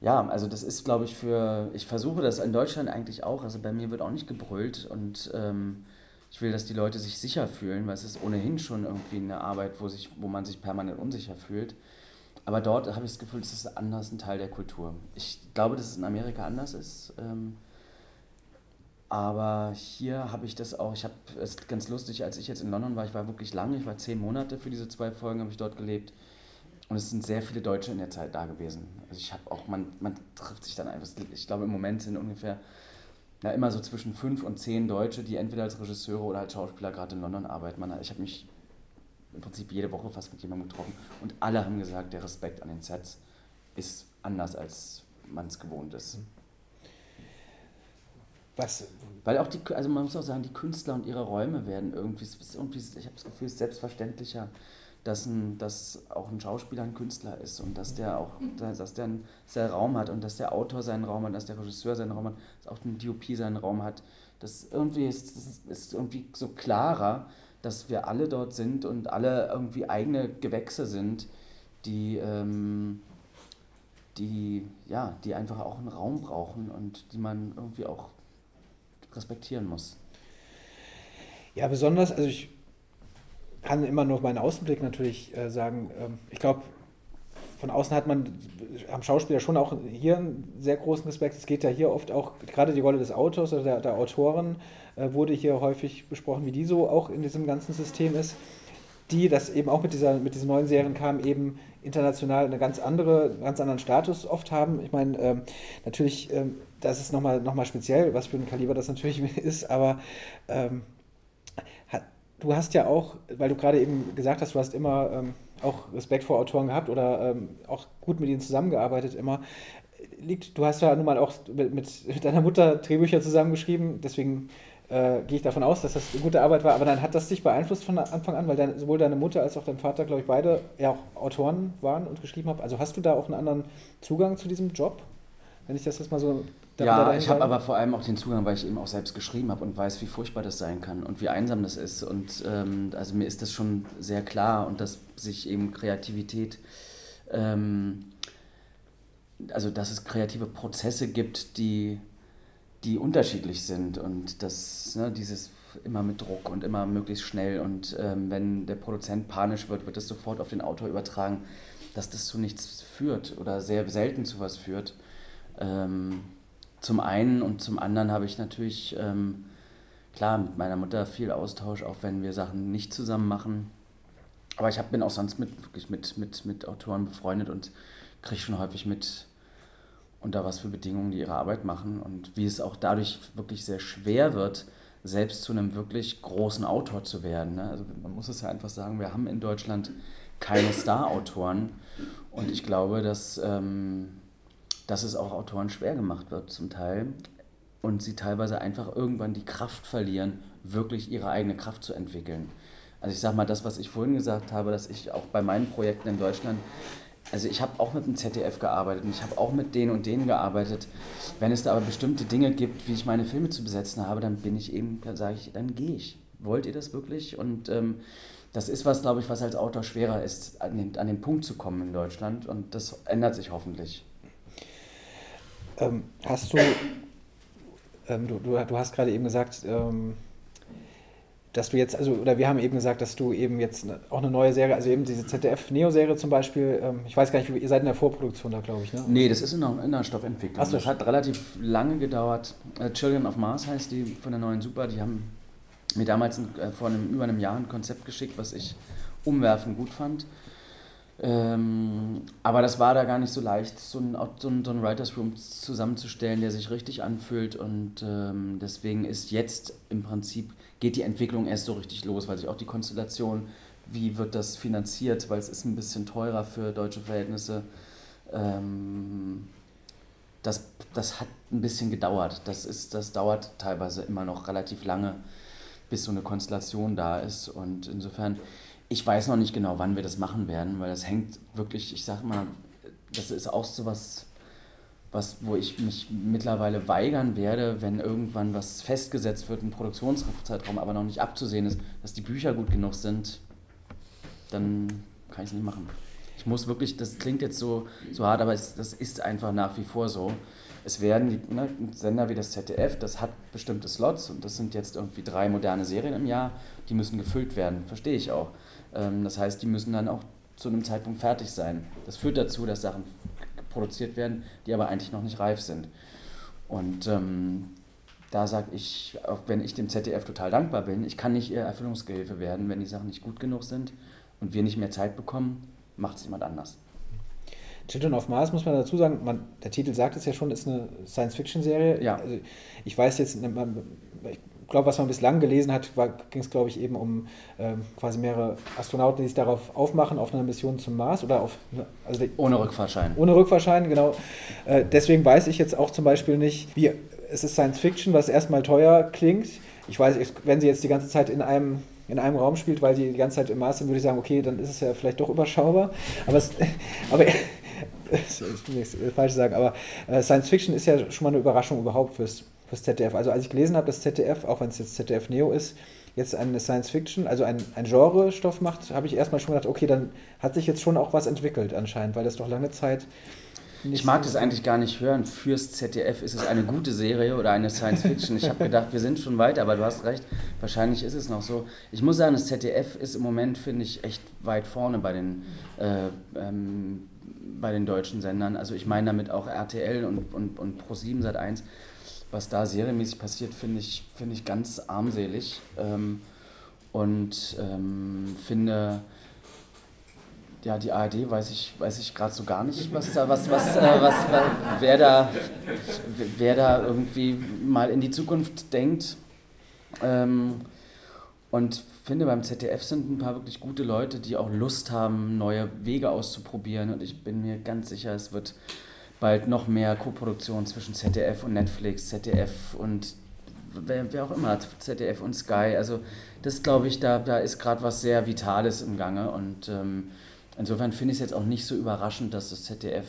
ja, also das ist, glaube ich, für, ich versuche das in Deutschland eigentlich auch, also bei mir wird auch nicht gebrüllt und ähm, ich will, dass die Leute sich sicher fühlen, weil es ist ohnehin schon irgendwie eine Arbeit, wo, sich, wo man sich permanent unsicher fühlt. Aber dort habe ich das Gefühl, das ist anders ein Teil der Kultur. Ich glaube, dass es in Amerika anders ist. Ähm, aber hier habe ich das auch, ich habe es ganz lustig, als ich jetzt in London war, ich war wirklich lange, ich war zehn Monate für diese zwei Folgen, habe ich dort gelebt. Und es sind sehr viele Deutsche in der Zeit da gewesen. Also ich habe auch, man, man trifft sich dann einfach, ich glaube im Moment sind ungefähr na, immer so zwischen fünf und zehn Deutsche, die entweder als Regisseure oder als Schauspieler gerade in London arbeiten. Man, ich habe mich im Prinzip jede Woche fast mit jemandem getroffen und alle haben gesagt, der Respekt an den Sets ist anders, als man es gewohnt ist. Was? Weil auch die, also man muss auch sagen, die Künstler und ihre Räume werden irgendwie, irgendwie ich habe das Gefühl, es ist selbstverständlicher dass, ein, dass auch ein Schauspieler ein Künstler ist und dass der auch, dass der einen sehr Raum hat und dass der Autor seinen Raum hat, dass der Regisseur seinen Raum hat, dass auch ein DOP seinen Raum hat. Das irgendwie ist, das ist irgendwie so klarer, dass wir alle dort sind und alle irgendwie eigene Gewächse sind, die, ähm, die, ja, die einfach auch einen Raum brauchen und die man irgendwie auch respektieren muss. Ja, besonders, also ich kann immer nur meinen Außenblick natürlich äh, sagen. Ähm, ich glaube, von außen hat man, haben Schauspieler schon auch hier einen sehr großen Respekt. Es geht ja hier oft auch, gerade die Rolle des Autors oder der, der Autoren äh, wurde hier häufig besprochen, wie die so auch in diesem ganzen System ist. Die, das eben auch mit, dieser, mit diesen neuen Serien kam, eben international eine ganz andere, ganz anderen Status oft haben. Ich meine, ähm, natürlich, ähm, das ist nochmal noch mal speziell, was für ein Kaliber das natürlich *laughs* ist, aber ähm, du hast ja auch, weil du gerade eben gesagt hast, du hast immer ähm, auch Respekt vor Autoren gehabt oder ähm, auch gut mit ihnen zusammengearbeitet immer. Liegt, du hast ja nun mal auch mit, mit deiner Mutter Drehbücher zusammengeschrieben, deswegen äh, gehe ich davon aus, dass das eine gute Arbeit war. Aber dann hat das dich beeinflusst von Anfang an, weil dein, sowohl deine Mutter als auch dein Vater, glaube ich, beide ja auch Autoren waren und geschrieben haben. Also hast du da auch einen anderen Zugang zu diesem Job? Wenn ich das jetzt mal so. Ja, ich habe aber vor allem auch den Zugang, weil ich eben auch selbst geschrieben habe und weiß, wie furchtbar das sein kann und wie einsam das ist. Und ähm, also mir ist das schon sehr klar und dass sich eben Kreativität, ähm, also dass es kreative Prozesse gibt, die die unterschiedlich sind und das, ne, dieses immer mit Druck und immer möglichst schnell und ähm, wenn der Produzent panisch wird, wird das sofort auf den Autor übertragen, dass das zu nichts führt oder sehr selten zu was führt. Ähm, zum einen und zum anderen habe ich natürlich, ähm, klar, mit meiner Mutter viel Austausch, auch wenn wir Sachen nicht zusammen machen. Aber ich hab, bin auch sonst mit, wirklich mit, mit, mit Autoren befreundet und kriege schon häufig mit, unter was für Bedingungen die ihre Arbeit machen und wie es auch dadurch wirklich sehr schwer wird, selbst zu einem wirklich großen Autor zu werden. Ne? Also man muss es ja einfach sagen, wir haben in Deutschland keine Star-Autoren und ich glaube, dass, ähm, dass es auch Autoren schwer gemacht wird zum Teil und sie teilweise einfach irgendwann die Kraft verlieren, wirklich ihre eigene Kraft zu entwickeln. Also ich sage mal, das, was ich vorhin gesagt habe, dass ich auch bei meinen Projekten in Deutschland also ich habe auch mit dem ZDF gearbeitet und ich habe auch mit denen und denen gearbeitet. Wenn es da aber bestimmte Dinge gibt, wie ich meine Filme zu besetzen habe, dann bin ich eben, sage ich, dann gehe ich. Wollt ihr das wirklich? Und ähm, das ist was, glaube ich, was als Autor schwerer ist, an den, an den Punkt zu kommen in Deutschland und das ändert sich hoffentlich. Ähm, hast du, ähm, du, du, du, hast gerade eben gesagt, ähm, dass du jetzt, also, oder wir haben eben gesagt, dass du eben jetzt auch eine neue Serie, also eben diese ZDF-Neo-Serie zum Beispiel, ähm, ich weiß gar nicht, ihr seid in der Vorproduktion da, glaube ich, ne? Nee, das ist in der, in der Stoffentwicklung. Achso. Das hat relativ lange gedauert. Äh, Children of Mars heißt die von der neuen Super, die haben mir damals ein, äh, vor einem, über einem Jahr ein Konzept geschickt, was ich umwerfend gut fand. Ähm, aber das war da gar nicht so leicht, so ein, so ein, so ein Writers Room zusammenzustellen, der sich richtig anfühlt. Und ähm, deswegen ist jetzt im Prinzip, geht die Entwicklung erst so richtig los, weil sich auch die Konstellation, wie wird das finanziert, weil es ist ein bisschen teurer für deutsche Verhältnisse. Ähm, das, das hat ein bisschen gedauert. Das, ist, das dauert teilweise immer noch relativ lange, bis so eine Konstellation da ist. Und insofern ich weiß noch nicht genau, wann wir das machen werden, weil das hängt wirklich, ich sag mal, das ist auch so was, was, wo ich mich mittlerweile weigern werde, wenn irgendwann was festgesetzt wird, ein Produktionszeitraum, aber noch nicht abzusehen ist, dass die Bücher gut genug sind, dann kann ich es nicht machen. Ich muss wirklich, das klingt jetzt so, so hart, aber es, das ist einfach nach wie vor so. Es werden die, ne, Sender wie das ZDF, das hat bestimmte Slots und das sind jetzt irgendwie drei moderne Serien im Jahr, die müssen gefüllt werden, verstehe ich auch. Ähm, das heißt, die müssen dann auch zu einem Zeitpunkt fertig sein. Das führt dazu, dass Sachen produziert werden, die aber eigentlich noch nicht reif sind. Und ähm, da sage ich, auch wenn ich dem ZDF total dankbar bin, ich kann nicht ihr Erfüllungsgehilfe werden, wenn die Sachen nicht gut genug sind und wir nicht mehr Zeit bekommen, macht es jemand anders. Children of Mars muss man dazu sagen, man, der Titel sagt es ja schon, ist eine Science-Fiction-Serie. Ja. Also ich weiß jetzt, ich glaube, was man bislang gelesen hat, ging es, glaube ich, eben um ähm, quasi mehrere Astronauten, die sich darauf aufmachen, auf einer Mission zum Mars oder auf. Ne, also ohne Rückfahrschein. Ohne Rückfahrschein, genau. Äh, deswegen weiß ich jetzt auch zum Beispiel nicht, wie. Es ist Science Fiction, was erstmal teuer klingt. Ich weiß, wenn sie jetzt die ganze Zeit in einem in einem Raum spielt, weil sie die ganze Zeit im Mars sind, würde ich sagen, okay, dann ist es ja vielleicht doch überschaubar. Aber, es, *laughs* aber *laughs* das ist nichts falsch sagen, aber äh, Science Fiction ist ja schon mal eine Überraschung überhaupt fürs fürs ZDF. Also als ich gelesen habe, dass ZDF, auch wenn es jetzt ZDF Neo ist, jetzt eine Science Fiction, also ein, ein Genre-Stoff macht, habe ich erstmal schon gedacht, okay, dann hat sich jetzt schon auch was entwickelt anscheinend, weil das doch lange Zeit. Ich mag das eigentlich gar nicht hören. Fürs ZDF ist es eine gute Serie oder eine Science Fiction. Ich habe gedacht, wir sind schon weit, aber du hast recht, wahrscheinlich ist es noch so. Ich muss sagen, das ZDF ist im Moment, finde ich, echt weit vorne bei den äh, ähm, bei den deutschen Sendern. Also ich meine damit auch RTL und, und, und Pro7 seit 1. Was da serienmäßig passiert, finde ich, find ich ganz armselig. Ähm, und ähm, finde, ja, die ARD weiß ich, weiß ich gerade so gar nicht, was da, was, was, äh, was, wer da, wer da irgendwie mal in die Zukunft denkt. Ähm, und finde, beim ZDF sind ein paar wirklich gute Leute, die auch Lust haben, neue Wege auszuprobieren. Und ich bin mir ganz sicher, es wird bald noch mehr Koproduktion zwischen ZDF und Netflix, ZDF und wer, wer, auch immer, ZDF und Sky. Also das glaube ich, da, da ist gerade was sehr Vitales im Gange. Und ähm, insofern finde ich es jetzt auch nicht so überraschend, dass das ZDF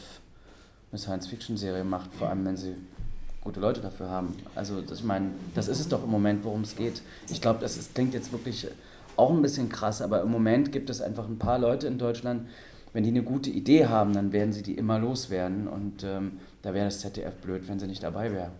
eine Science-Fiction-Serie macht, vor allem wenn sie gute Leute dafür haben. Also das, ich meine, das ist es doch im Moment, worum es geht. Ich glaube, das ist, klingt jetzt wirklich auch ein bisschen krass, aber im Moment gibt es einfach ein paar Leute in Deutschland, wenn die eine gute Idee haben, dann werden sie die immer loswerden und ähm, da wäre das ZDF blöd, wenn sie nicht dabei wäre.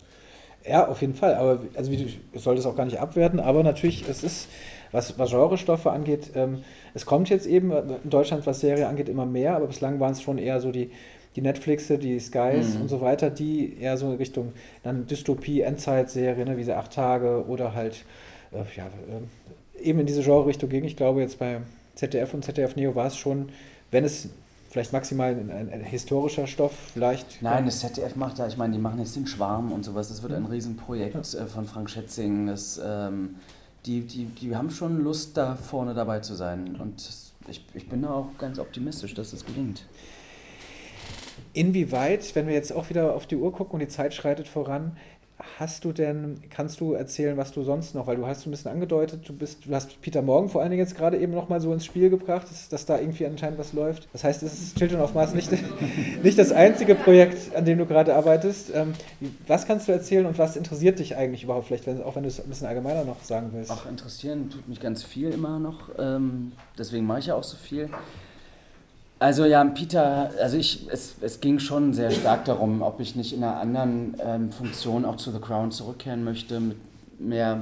Ja, auf jeden Fall. Aber also wie du, ich sollte es auch gar nicht abwerten, aber natürlich, es ist, was, was Genrestoffe angeht, ähm, es kommt jetzt eben in Deutschland, was Serie angeht, immer mehr, aber bislang waren es schon eher so die, die Netflixe, die Skys mhm. und so weiter, die eher so in Richtung dann Dystopie, Endzeitserie, ne, wie sie acht Tage oder halt äh, ja, äh, eben in diese Genre-Richtung ging. Ich glaube, jetzt bei ZDF und ZDF Neo war es schon, wenn es vielleicht maximal ein, ein, ein, historischer Stoff, vielleicht. Nein, das ZDF macht da, ich meine, die machen jetzt den Schwarm und sowas. Das wird ein Riesenprojekt ja. Äh, von Frank Schätzing. Das, ähm, die, die, die haben schon Lust, da vorne dabei zu sein. Und ich, ich bin da auch ganz optimistisch, dass das gelingt. Inwieweit, wenn wir jetzt auch wieder auf die Uhr gucken und die Zeit schreitet voran, hast du denn, kannst du erzählen, was du sonst noch, weil du hast so ein bisschen angedeutet, du bist, du hast Peter Morgan vor allen Dingen jetzt gerade eben nochmal so ins Spiel gebracht, dass, dass, da irgendwie anscheinend was läuft. Das heißt, es ist Children of Mars nicht, *laughs* nicht das einzige Projekt, an dem du gerade arbeitest. Ähm, was kannst du erzählen und was interessiert dich eigentlich überhaupt, vielleicht, wenn, auch wenn du es ein bisschen allgemeiner noch sagen willst? Ach, interessieren tut mich ganz viel immer noch, ähm, deswegen mache ich ja auch so viel. Also ja, Peter, also ich, es, es ging schon sehr stark darum, ob ich nicht in einer anderen ähm, Funktion auch zu The Crown zurückkehren möchte, mit mehr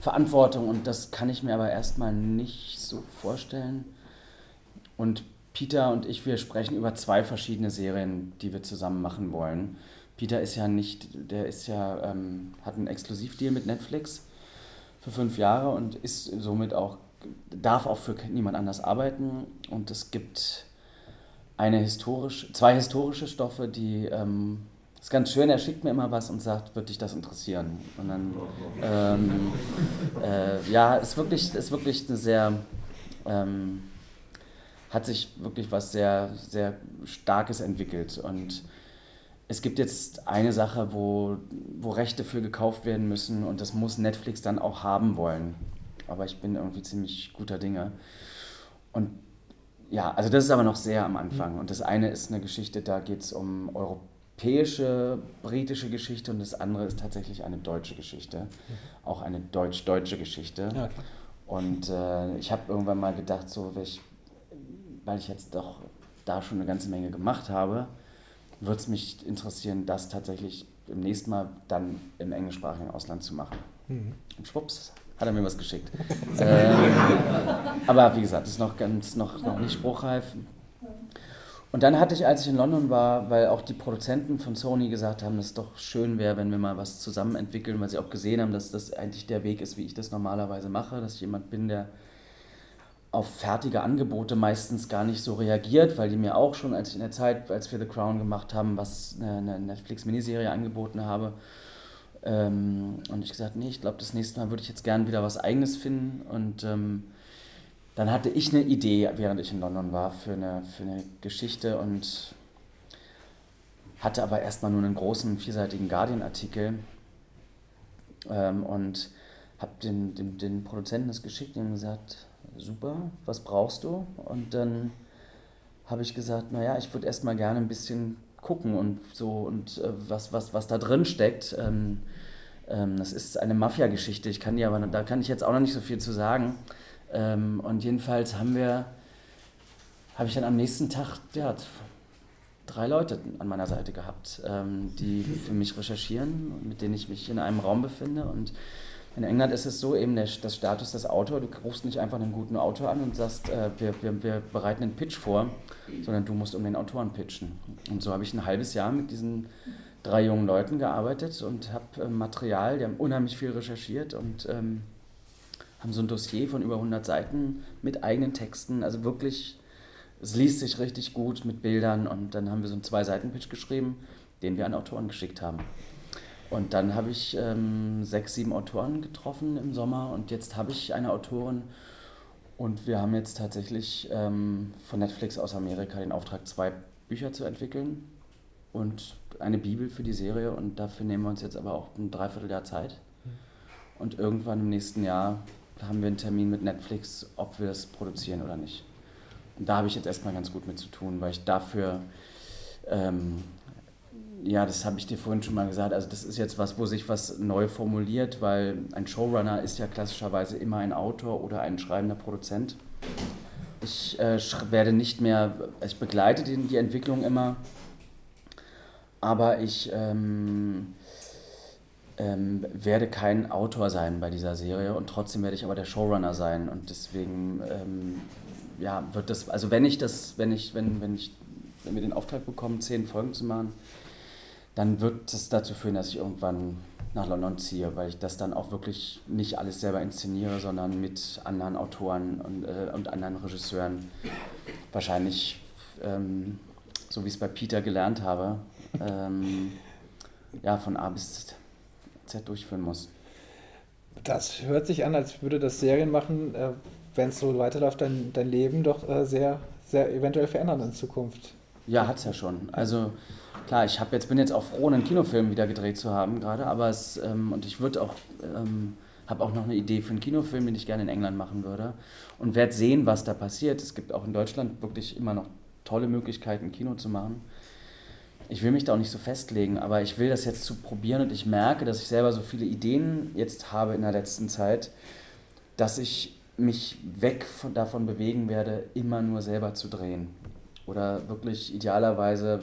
Verantwortung und das kann ich mir aber erstmal nicht so vorstellen. Und Peter und ich, wir sprechen über zwei verschiedene Serien, die wir zusammen machen wollen. Peter ist ja nicht, der ist ja, ähm, hat einen Exklusivdeal mit Netflix für fünf Jahre und ist somit auch darf auch für niemand anders arbeiten. Und es gibt eine historisch, zwei historische Stoffe, die ähm, ist ganz schön, er schickt mir immer was und sagt, wird dich das interessieren? Und dann, ähm, äh, ja, ist wirklich, ist wirklich eine sehr, ähm, hat sich wirklich was sehr, sehr Starkes entwickelt. Und es gibt jetzt eine Sache, wo, wo Rechte für gekauft werden müssen und das muss Netflix dann auch haben wollen aber ich bin irgendwie ziemlich guter Dinge. Und ja, also das ist aber noch sehr am Anfang. Und das eine ist eine Geschichte, da geht es um europäische, britische Geschichte und das andere ist tatsächlich eine deutsche Geschichte. Auch eine deutsch-deutsche Geschichte. Okay. Und äh, ich habe irgendwann mal gedacht, so, ich, weil ich jetzt doch da schon eine ganze Menge gemacht habe, würde es mich interessieren, das tatsächlich im nächsten Mal dann im englischsprachigen Ausland zu machen. Mhm. Und schwupps, hat er mir was geschickt. ähm, aber wie gesagt, ist noch ganz noch, noch nicht spruchreif. Und dann hatte ich, als ich in London war, weil auch die Produzenten von Sony gesagt haben, dass es doch schön wäre, wenn wir mal was zusammen entwickeln, weil sie auch gesehen haben, dass das eigentlich der Weg ist, wie ich das normalerweise mache, dass ich jemand bin, der auf fertige Angebote meistens gar nicht so reagiert, weil die mir auch schon, als ich in der Zeit, als wir The Crown gemacht haben, was eine Netflix-Miniserie angeboten habe, ähm, und ich gesagt, nee, ich glaube, das nächste Mal würde ich jetzt gern wieder was Eigenes finden. Und ähm, dann hatte ich eine Idee, während ich in London war, für eine, für eine Geschichte und hatte aber erstmal nur einen großen vierseitigen Guardian-Artikel ähm, und habe den, den, den Produzenten das geschickt und gesagt, super, was brauchst du? Und dann habe ich gesagt, naja, ich würde erstmal gerne ein bisschen gucken und so und äh, was, was, was da drin steckt. Ähm, ähm, das ist eine Mafia-Geschichte. Ich kann die aber, da kann ich jetzt auch noch nicht so viel zu sagen. Ähm, und jedenfalls haben wir, habe ich dann am nächsten Tag ja, drei Leute an meiner Seite gehabt, ähm, die für mich recherchieren, mit denen ich mich in einem Raum befinde und In England ist es so eben der, das Status des Autors, du rufst nicht einfach einen guten Autor an und sagst, äh, wir, wir, wir bereiten einen Pitch vor, sondern du musst um den Autoren pitchen. Und so habe ich ein halbes Jahr mit diesen drei jungen Leuten gearbeitet und habe äh, Material, die haben unheimlich viel recherchiert und ähm, haben so ein Dossier von über 100 Seiten mit eigenen Texten, also wirklich, es liest sich richtig gut mit Bildern und dann haben wir so einen Zwei-Seiten-Pitch geschrieben, den wir an Autoren geschickt haben. Und dann habe ich ähm, sechs, sieben Autoren getroffen im Sommer und jetzt habe ich eine Autorin und wir haben jetzt tatsächlich ähm, von Netflix aus Amerika den Auftrag, zwei Bücher zu entwickeln und eine Bibel für die Serie und dafür nehmen wir uns jetzt aber auch ein Dreivierteljahr Zeit. Und irgendwann im nächsten Jahr haben wir einen Termin mit Netflix, ob wir das produzieren oder nicht. Und da habe ich jetzt erstmal ganz gut mit zu tun, weil ich dafür, ähm, ja, das habe ich dir vorhin schon mal gesagt, also das ist jetzt was, wo sich was neu formuliert, weil ein Showrunner ist ja klassischerweise immer ein Autor oder ein schreibender Produzent. Ich äh, werde nicht mehr, ich begleite die, die Entwicklung immer, aber ich ähm, ähm, werde kein Autor sein bei dieser Serie und trotzdem werde ich aber der Showrunner sein. Und deswegen ähm, ja, wird das, also wenn ich das, wenn ich, wenn, wenn ich, wenn wir den Auftrag bekommen, zehn Folgen zu machen, dann wird das dazu führen, dass ich irgendwann nach London ziehe, weil ich das dann auch wirklich nicht alles selber inszeniere, sondern mit anderen Autoren und, äh, und anderen Regisseuren wahrscheinlich, ähm, so wie ich es bei Peter gelernt habe, ähm, ja, von A bis Z Z durchführen muss. Das hört sich an, als würde das Serien machen, äh, wenn es so weiterläuft, dein, dein Leben doch äh, sehr, sehr eventuell verändern in Zukunft. Ja, hat es ja schon. Also klar, ich jetzt, bin jetzt auch froh, einen Kinofilm wieder gedreht zu haben gerade, aber es, ähm, und ich würde auch, ähm, habe auch noch eine Idee für einen Kinofilm, den ich gerne in England machen würde und werde sehen, was da passiert. Es gibt auch in Deutschland wirklich immer noch tolle Möglichkeiten, Kino zu machen ich will mich da auch nicht so festlegen, aber ich will das jetzt zu probieren und ich merke, dass ich selber so viele Ideen jetzt habe in der letzten Zeit, dass ich mich weg von, davon bewegen werde, immer nur selber zu drehen. Oder wirklich idealerweise,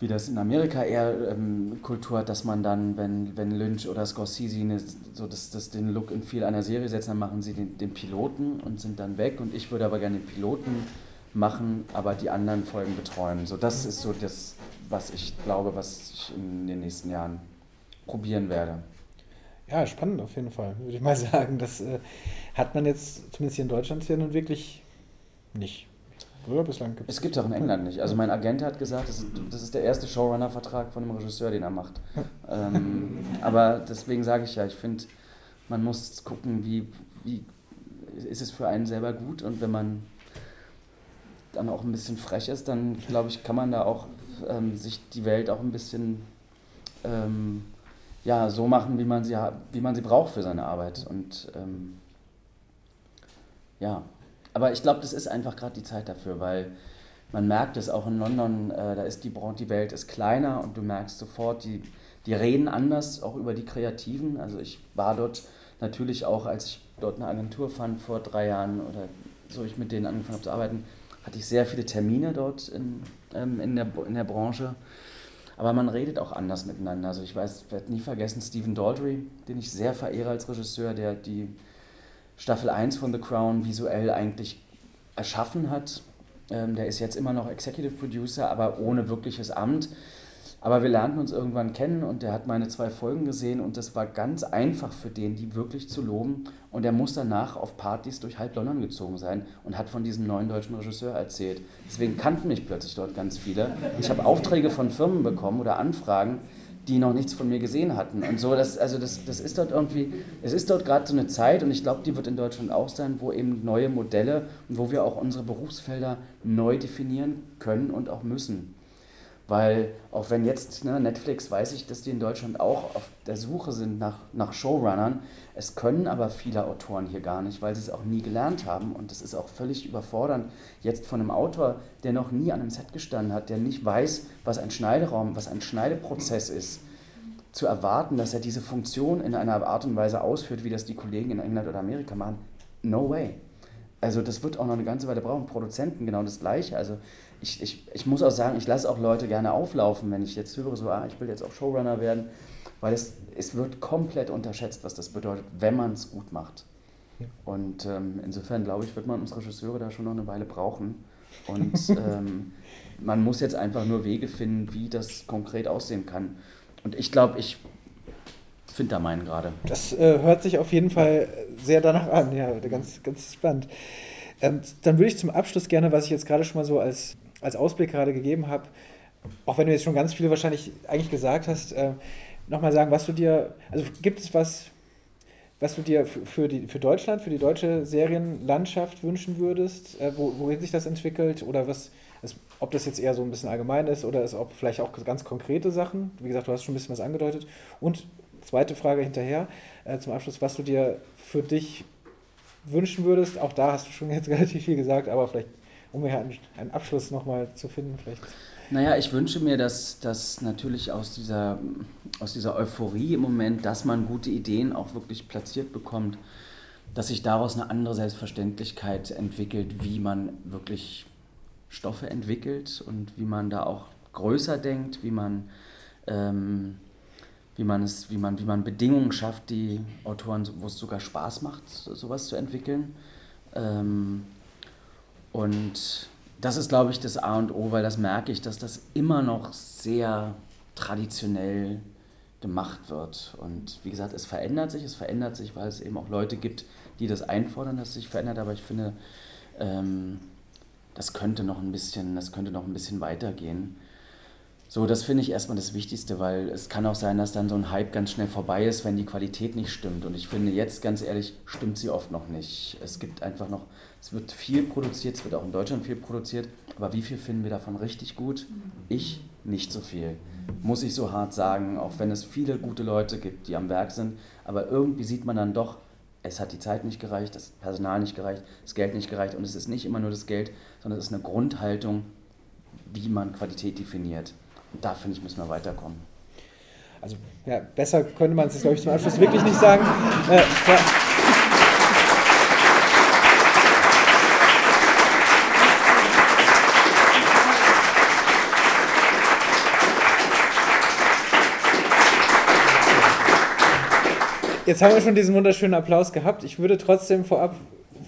wie das in Amerika eher ähm, Kultur hat, dass man dann, wenn, wenn Lynch oder Scorsese eine, so das, das den Look in viel einer Serie setzen, dann machen sie den, den Piloten und sind dann weg. Und ich würde aber gerne den Piloten machen, aber die anderen Folgen betreuen. So, das ist so das, was ich glaube, was ich in den nächsten Jahren probieren werde. Ja, spannend auf jeden Fall, würde ich mal *laughs* sagen. Das äh, hat man jetzt, zumindest hier in Deutschland, ja nun wirklich nicht. Oder bislang gibt's es gibt es auch in England nicht. Also mein Agent hat gesagt, das ist, das ist der erste Showrunner-Vertrag von einem Regisseur, den er macht. *laughs* ähm, aber deswegen sage ich ja, ich finde, man muss gucken, wie, wie ist es für einen selber gut und wenn man dann auch ein bisschen frech ist, dann glaube ich, kann man da auch ähm, sich die Welt auch ein bisschen ähm, ja, so machen, wie man sie, wie man sie braucht für seine Arbeit. Und ähm, ja, aber ich glaube, das ist einfach gerade die Zeit dafür, weil man merkt es auch in London, äh, da ist die, die Welt ist kleiner und du merkst sofort, die, die reden anders, auch über die Kreativen. Also ich war dort natürlich auch, als ich dort eine Agentur fand vor drei Jahren oder so ich mit denen angefangen habe zu arbeiten, hatte ich sehr viele Termine dort in, ähm, in, der, in der Branche. Aber man redet auch anders miteinander. Also ich weiß, werde nie vergessen, Stephen Daldry, den ich sehr verehre als Regisseur, der die Staffel 1 von The Crown visuell eigentlich erschaffen hat. Ähm, der ist jetzt immer noch Executive Producer, aber ohne wirkliches Amt. Aber wir lernten uns irgendwann kennen und der hat meine zwei Folgen gesehen und das war ganz einfach für den, die wirklich zu loben. Und er muss danach auf Partys durch halb London gezogen sein und hat von diesem neuen deutschen Regisseur erzählt. Deswegen kannten mich plötzlich dort ganz viele. Ich habe Aufträge von Firmen bekommen oder Anfragen, die noch nichts von mir gesehen hatten. Und so, das, also das, das ist dort irgendwie, es ist dort gerade so eine Zeit und ich glaube, die wird in Deutschland auch sein, wo eben neue Modelle und wo wir auch unsere Berufsfelder neu definieren können und auch müssen. Weil auch wenn jetzt ne, Netflix weiß ich, dass die in Deutschland auch auf der Suche sind nach, nach Showrunnern, es können aber viele Autoren hier gar nicht, weil sie es auch nie gelernt haben. Und das ist auch völlig überfordernd, jetzt von einem Autor, der noch nie an einem Set gestanden hat, der nicht weiß, was ein Schneideraum, was ein Schneideprozess ist, zu erwarten, dass er diese Funktion in einer Art und Weise ausführt, wie das die Kollegen in England oder Amerika machen. No way. Also das wird auch noch eine ganze Weile brauchen. Produzenten genau das Gleiche. Also ich, ich, ich muss auch sagen, ich lasse auch Leute gerne auflaufen, wenn ich jetzt höre, so, ah, ich will jetzt auch Showrunner werden, weil es, es wird komplett unterschätzt, was das bedeutet, wenn man es gut macht. Und ähm, insofern glaube ich, wird man uns Regisseure da schon noch eine Weile brauchen. Und *laughs* ähm, man muss jetzt einfach nur Wege finden, wie das konkret aussehen kann. Und ich glaube, ich finde da meinen gerade. Das äh, hört sich auf jeden Fall sehr danach an, ja, ganz, ganz spannend. Ähm, dann würde ich zum Abschluss gerne, was ich jetzt gerade schon mal so als, als Ausblick gerade gegeben habe, auch wenn du jetzt schon ganz viel wahrscheinlich eigentlich gesagt hast, äh, nochmal sagen, was du dir, also gibt es was, was du dir für, die, für Deutschland, für die deutsche Serienlandschaft wünschen würdest, äh, wo, wohin sich das entwickelt oder was, es, ob das jetzt eher so ein bisschen allgemein ist oder ist, ob vielleicht auch ganz konkrete Sachen, wie gesagt, du hast schon ein bisschen was angedeutet. Und zweite Frage hinterher äh, zum Abschluss, was du dir für dich wünschen würdest, auch da hast du schon jetzt *laughs* relativ viel gesagt, aber vielleicht, um mir einen, einen Abschluss nochmal zu finden, vielleicht. Naja, ich wünsche mir, dass, dass natürlich aus dieser, aus dieser Euphorie im Moment, dass man gute Ideen auch wirklich platziert bekommt, dass sich daraus eine andere Selbstverständlichkeit entwickelt, wie man wirklich Stoffe entwickelt und wie man da auch größer denkt, wie man, ähm, wie man, es, wie, man, wie man Bedingungen schafft, die Autoren, wo es sogar Spaß macht, sowas zu entwickeln. Ähm, und das ist, glaube ich, das A und O, weil das merke ich, dass das immer noch sehr traditionell gemacht wird. Und wie gesagt, es verändert sich, es verändert sich, weil es eben auch Leute gibt, die das einfordern, dass es sich verändert. Aber ich finde, ähm, das könnte noch ein bisschen, das könnte noch ein bisschen weitergehen. So, das finde ich erstmal das Wichtigste, weil es kann auch sein, dass dann so ein Hype ganz schnell vorbei ist, wenn die Qualität nicht stimmt. Und ich finde jetzt, ganz ehrlich, stimmt sie oft noch nicht. Es gibt einfach noch, es wird viel produziert, es wird auch in Deutschland viel produziert, aber wie viel finden wir davon richtig gut? Ich nicht so viel. Muss ich so hart sagen, auch wenn es viele gute Leute gibt, die am Werk sind. Aber irgendwie sieht man dann doch, es hat die Zeit nicht gereicht, das Personal nicht gereicht, das Geld nicht gereicht. Und es ist nicht immer nur das Geld, sondern es ist eine Grundhaltung, wie man Qualität definiert. Und da finde ich, müssen wir weiterkommen. Also ja, besser könnte man es, glaube ich, zum Abschluss wirklich nicht sagen. Äh, ja. Jetzt haben wir schon diesen wunderschönen Applaus gehabt. Ich würde trotzdem vorab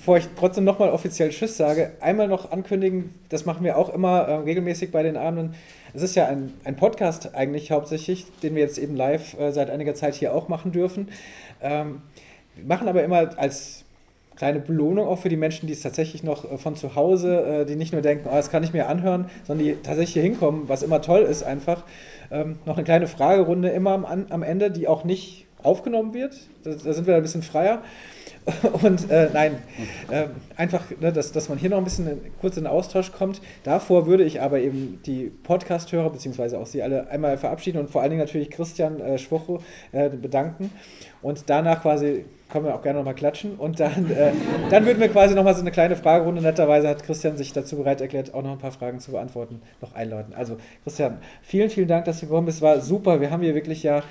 bevor ich trotzdem nochmal offiziell Tschüss sage, einmal noch ankündigen, das machen wir auch immer äh, regelmäßig bei den Abenden. Es ist ja ein, ein Podcast eigentlich hauptsächlich, den wir jetzt eben live äh, seit einiger Zeit hier auch machen dürfen. Ähm, wir machen aber immer als kleine Belohnung auch für die Menschen, die es tatsächlich noch äh, von zu Hause, äh, die nicht nur denken, oh, das kann ich mir anhören, sondern die tatsächlich hier hinkommen, was immer toll ist einfach. Ähm, noch eine kleine Fragerunde immer am, am Ende, die auch nicht aufgenommen wird. Da, da sind wir ein bisschen freier. *laughs* Und äh, nein, äh, einfach, ne, dass, dass man hier noch ein bisschen kurz in den Austausch kommt. Davor würde ich aber eben die Podcast-Hörer, beziehungsweise auch Sie alle einmal verabschieden und vor allen Dingen natürlich Christian äh, Schwocho äh, bedanken. Und danach quasi können wir auch gerne nochmal klatschen. Und dann, äh, dann würden wir quasi nochmal so eine kleine Fragerunde, netterweise hat Christian sich dazu bereit erklärt, auch noch ein paar Fragen zu beantworten, noch einläuten. Also Christian, vielen, vielen Dank, dass du gekommen bist. War super. Wir haben hier wirklich ja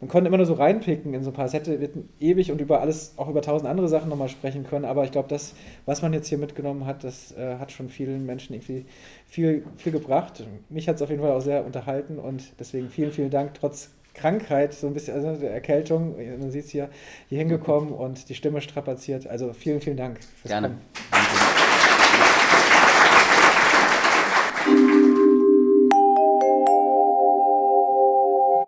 man konnte immer nur so reinpicken in so ein paar. Es hätte ewig und über alles, auch über tausend andere Sachen nochmal sprechen können, aber ich glaube, das, was man jetzt hier mitgenommen hat, das äh, hat schon vielen Menschen irgendwie viel, viel gebracht. Mich hat es auf jeden Fall auch sehr unterhalten und deswegen vielen, vielen Dank, trotz Krankheit, so ein bisschen, also der Erkältung, man sieht es hier, hier hingekommen und die Stimme strapaziert. Also vielen, vielen Dank. Gerne. Danke.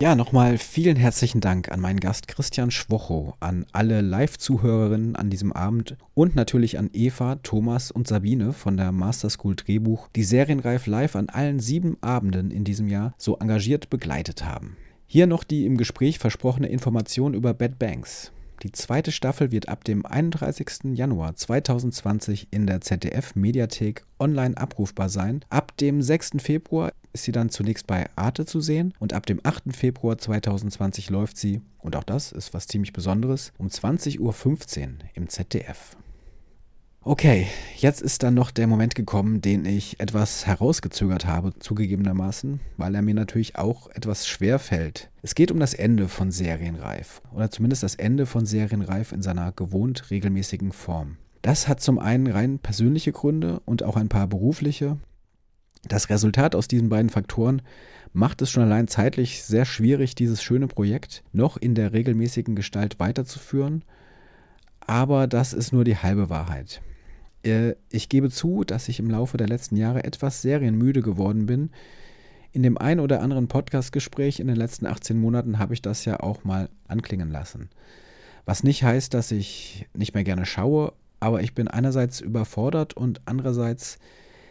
Ja, nochmal vielen herzlichen Dank an meinen Gast Christian Schwocho, an alle Live-Zuhörerinnen an diesem Abend und natürlich an Eva, Thomas und Sabine von der Master School Drehbuch, die Serienreif live an allen sieben Abenden in diesem Jahr so engagiert begleitet haben. Hier noch die im Gespräch versprochene Information über Bad Banks. Die zweite Staffel wird ab dem 31. Januar 2020 in der ZDF Mediathek online abrufbar sein. Ab dem 6. Februar ist sie dann zunächst bei Arte zu sehen und ab dem 8. Februar 2020 läuft sie, und auch das ist was ziemlich Besonderes, um 20.15 Uhr im ZDF. Okay, jetzt ist dann noch der Moment gekommen, den ich etwas herausgezögert habe, zugegebenermaßen, weil er mir natürlich auch etwas schwer fällt. Es geht um das Ende von Serienreif, oder zumindest das Ende von Serienreif in seiner gewohnt regelmäßigen Form. Das hat zum einen rein persönliche Gründe und auch ein paar berufliche. Das Resultat aus diesen beiden Faktoren macht es schon allein zeitlich sehr schwierig, dieses schöne Projekt noch in der regelmäßigen Gestalt weiterzuführen. Aber das ist nur die halbe Wahrheit. Äh, ich gebe zu, dass ich im Laufe der letzten Jahre etwas serienmüde geworden bin. In dem ein oder anderen Podcastgespräch in den letzten 18 Monaten habe ich das ja auch mal anklingen lassen. Was nicht heißt, dass ich nicht mehr gerne schaue, aber ich bin einerseits überfordert und andererseits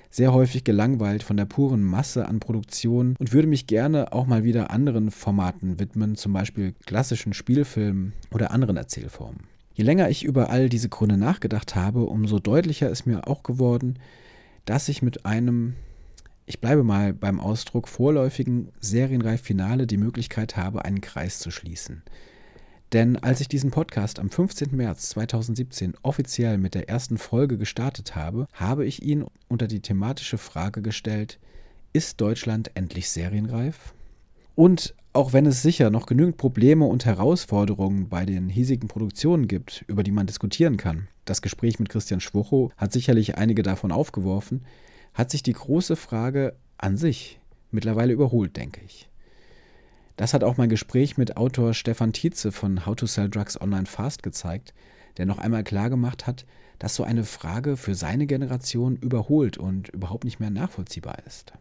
sehr häufig gelangweilt von der puren Masse an Produktion und würde mich gerne auch mal wieder anderen Formaten widmen, zum Beispiel klassischen Spielfilmen oder anderen Erzählformen. Je länger ich über all diese Gründe nachgedacht habe, umso deutlicher ist mir auch geworden, dass ich mit einem, ich bleibe mal beim Ausdruck, vorläufigen Serienreif-Finale die Möglichkeit habe, einen Kreis zu schließen. Denn als ich diesen Podcast am 15. März 2017 offiziell mit der ersten Folge gestartet habe, habe ich ihn unter die thematische Frage gestellt, ist Deutschland endlich serienreif? Und auch wenn es sicher noch genügend Probleme und Herausforderungen bei den hiesigen Produktionen gibt, über die man diskutieren kann, das Gespräch mit Christian Schwocho hat sicherlich einige davon aufgeworfen, hat sich die große Frage an sich mittlerweile überholt, denke ich. Das hat auch mein Gespräch mit Autor Stefan Tietze von How to Sell Drugs Online Fast gezeigt, der noch einmal klargemacht hat, dass so eine Frage für seine Generation überholt und überhaupt nicht mehr nachvollziehbar ist.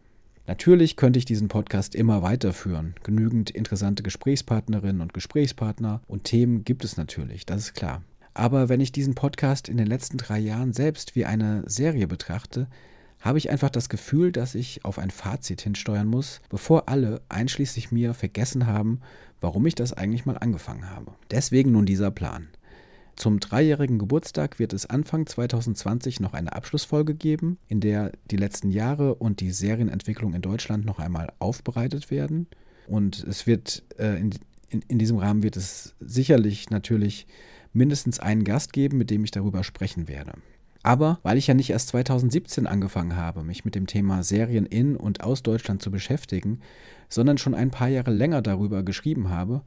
Natürlich könnte ich diesen Podcast immer weiterführen. Genügend interessante Gesprächspartnerinnen und Gesprächspartner und Themen gibt es natürlich, das ist klar. Aber wenn ich diesen Podcast in den letzten drei Jahren selbst wie eine Serie betrachte, habe ich einfach das Gefühl, dass ich auf ein Fazit hinsteuern muss, bevor alle, einschließlich mir, vergessen haben, warum ich das eigentlich mal angefangen habe. Deswegen nun dieser Plan. Zum dreijährigen Geburtstag wird es Anfang 2020 noch eine Abschlussfolge geben, in der die letzten Jahre und die Serienentwicklung in Deutschland noch einmal aufbereitet werden. Und es wird äh, in, in, in diesem Rahmen wird es sicherlich natürlich mindestens einen Gast geben, mit dem ich darüber sprechen werde. Aber weil ich ja nicht erst 2017 angefangen habe, mich mit dem Thema Serien in und aus Deutschland zu beschäftigen, sondern schon ein paar Jahre länger darüber geschrieben habe,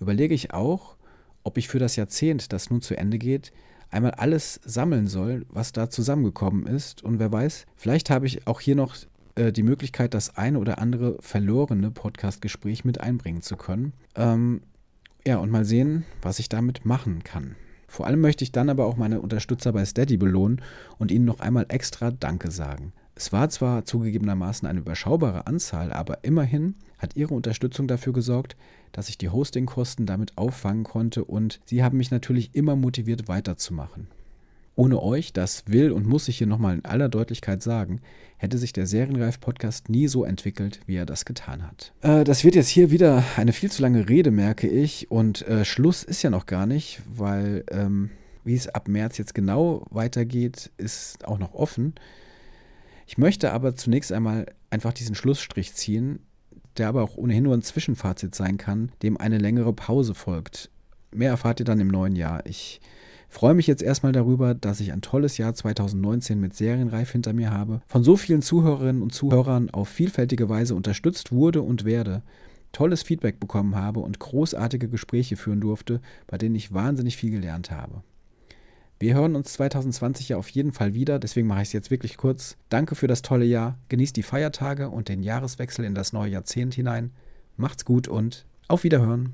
überlege ich auch, ob ich für das Jahrzehnt, das nun zu Ende geht, einmal alles sammeln soll, was da zusammengekommen ist. Und wer weiß, vielleicht habe ich auch hier noch äh, die Möglichkeit, das eine oder andere verlorene Podcast-Gespräch mit einbringen zu können. Ähm, ja, und mal sehen, was ich damit machen kann. Vor allem möchte ich dann aber auch meine Unterstützer bei Steady belohnen und ihnen noch einmal extra Danke sagen. Es war zwar zugegebenermaßen eine überschaubare Anzahl, aber immerhin hat ihre Unterstützung dafür gesorgt, dass ich die Hostingkosten damit auffangen konnte und sie haben mich natürlich immer motiviert weiterzumachen. Ohne euch, das will und muss ich hier nochmal in aller Deutlichkeit sagen, hätte sich der Serienreif-Podcast nie so entwickelt, wie er das getan hat. Äh, das wird jetzt hier wieder eine viel zu lange Rede, merke ich. Und äh, Schluss ist ja noch gar nicht, weil ähm, wie es ab März jetzt genau weitergeht, ist auch noch offen. Ich möchte aber zunächst einmal einfach diesen Schlussstrich ziehen, der aber auch ohnehin nur ein Zwischenfazit sein kann, dem eine längere Pause folgt. Mehr erfahrt ihr dann im neuen Jahr. Ich freue mich jetzt erstmal darüber, dass ich ein tolles Jahr 2019 mit Serienreif hinter mir habe, von so vielen Zuhörerinnen und Zuhörern auf vielfältige Weise unterstützt wurde und werde, tolles Feedback bekommen habe und großartige Gespräche führen durfte, bei denen ich wahnsinnig viel gelernt habe. Wir hören uns 2020 ja auf jeden Fall wieder, deswegen mache ich es jetzt wirklich kurz. Danke für das tolle Jahr, genießt die Feiertage und den Jahreswechsel in das neue Jahrzehnt hinein. Macht's gut und auf Wiederhören.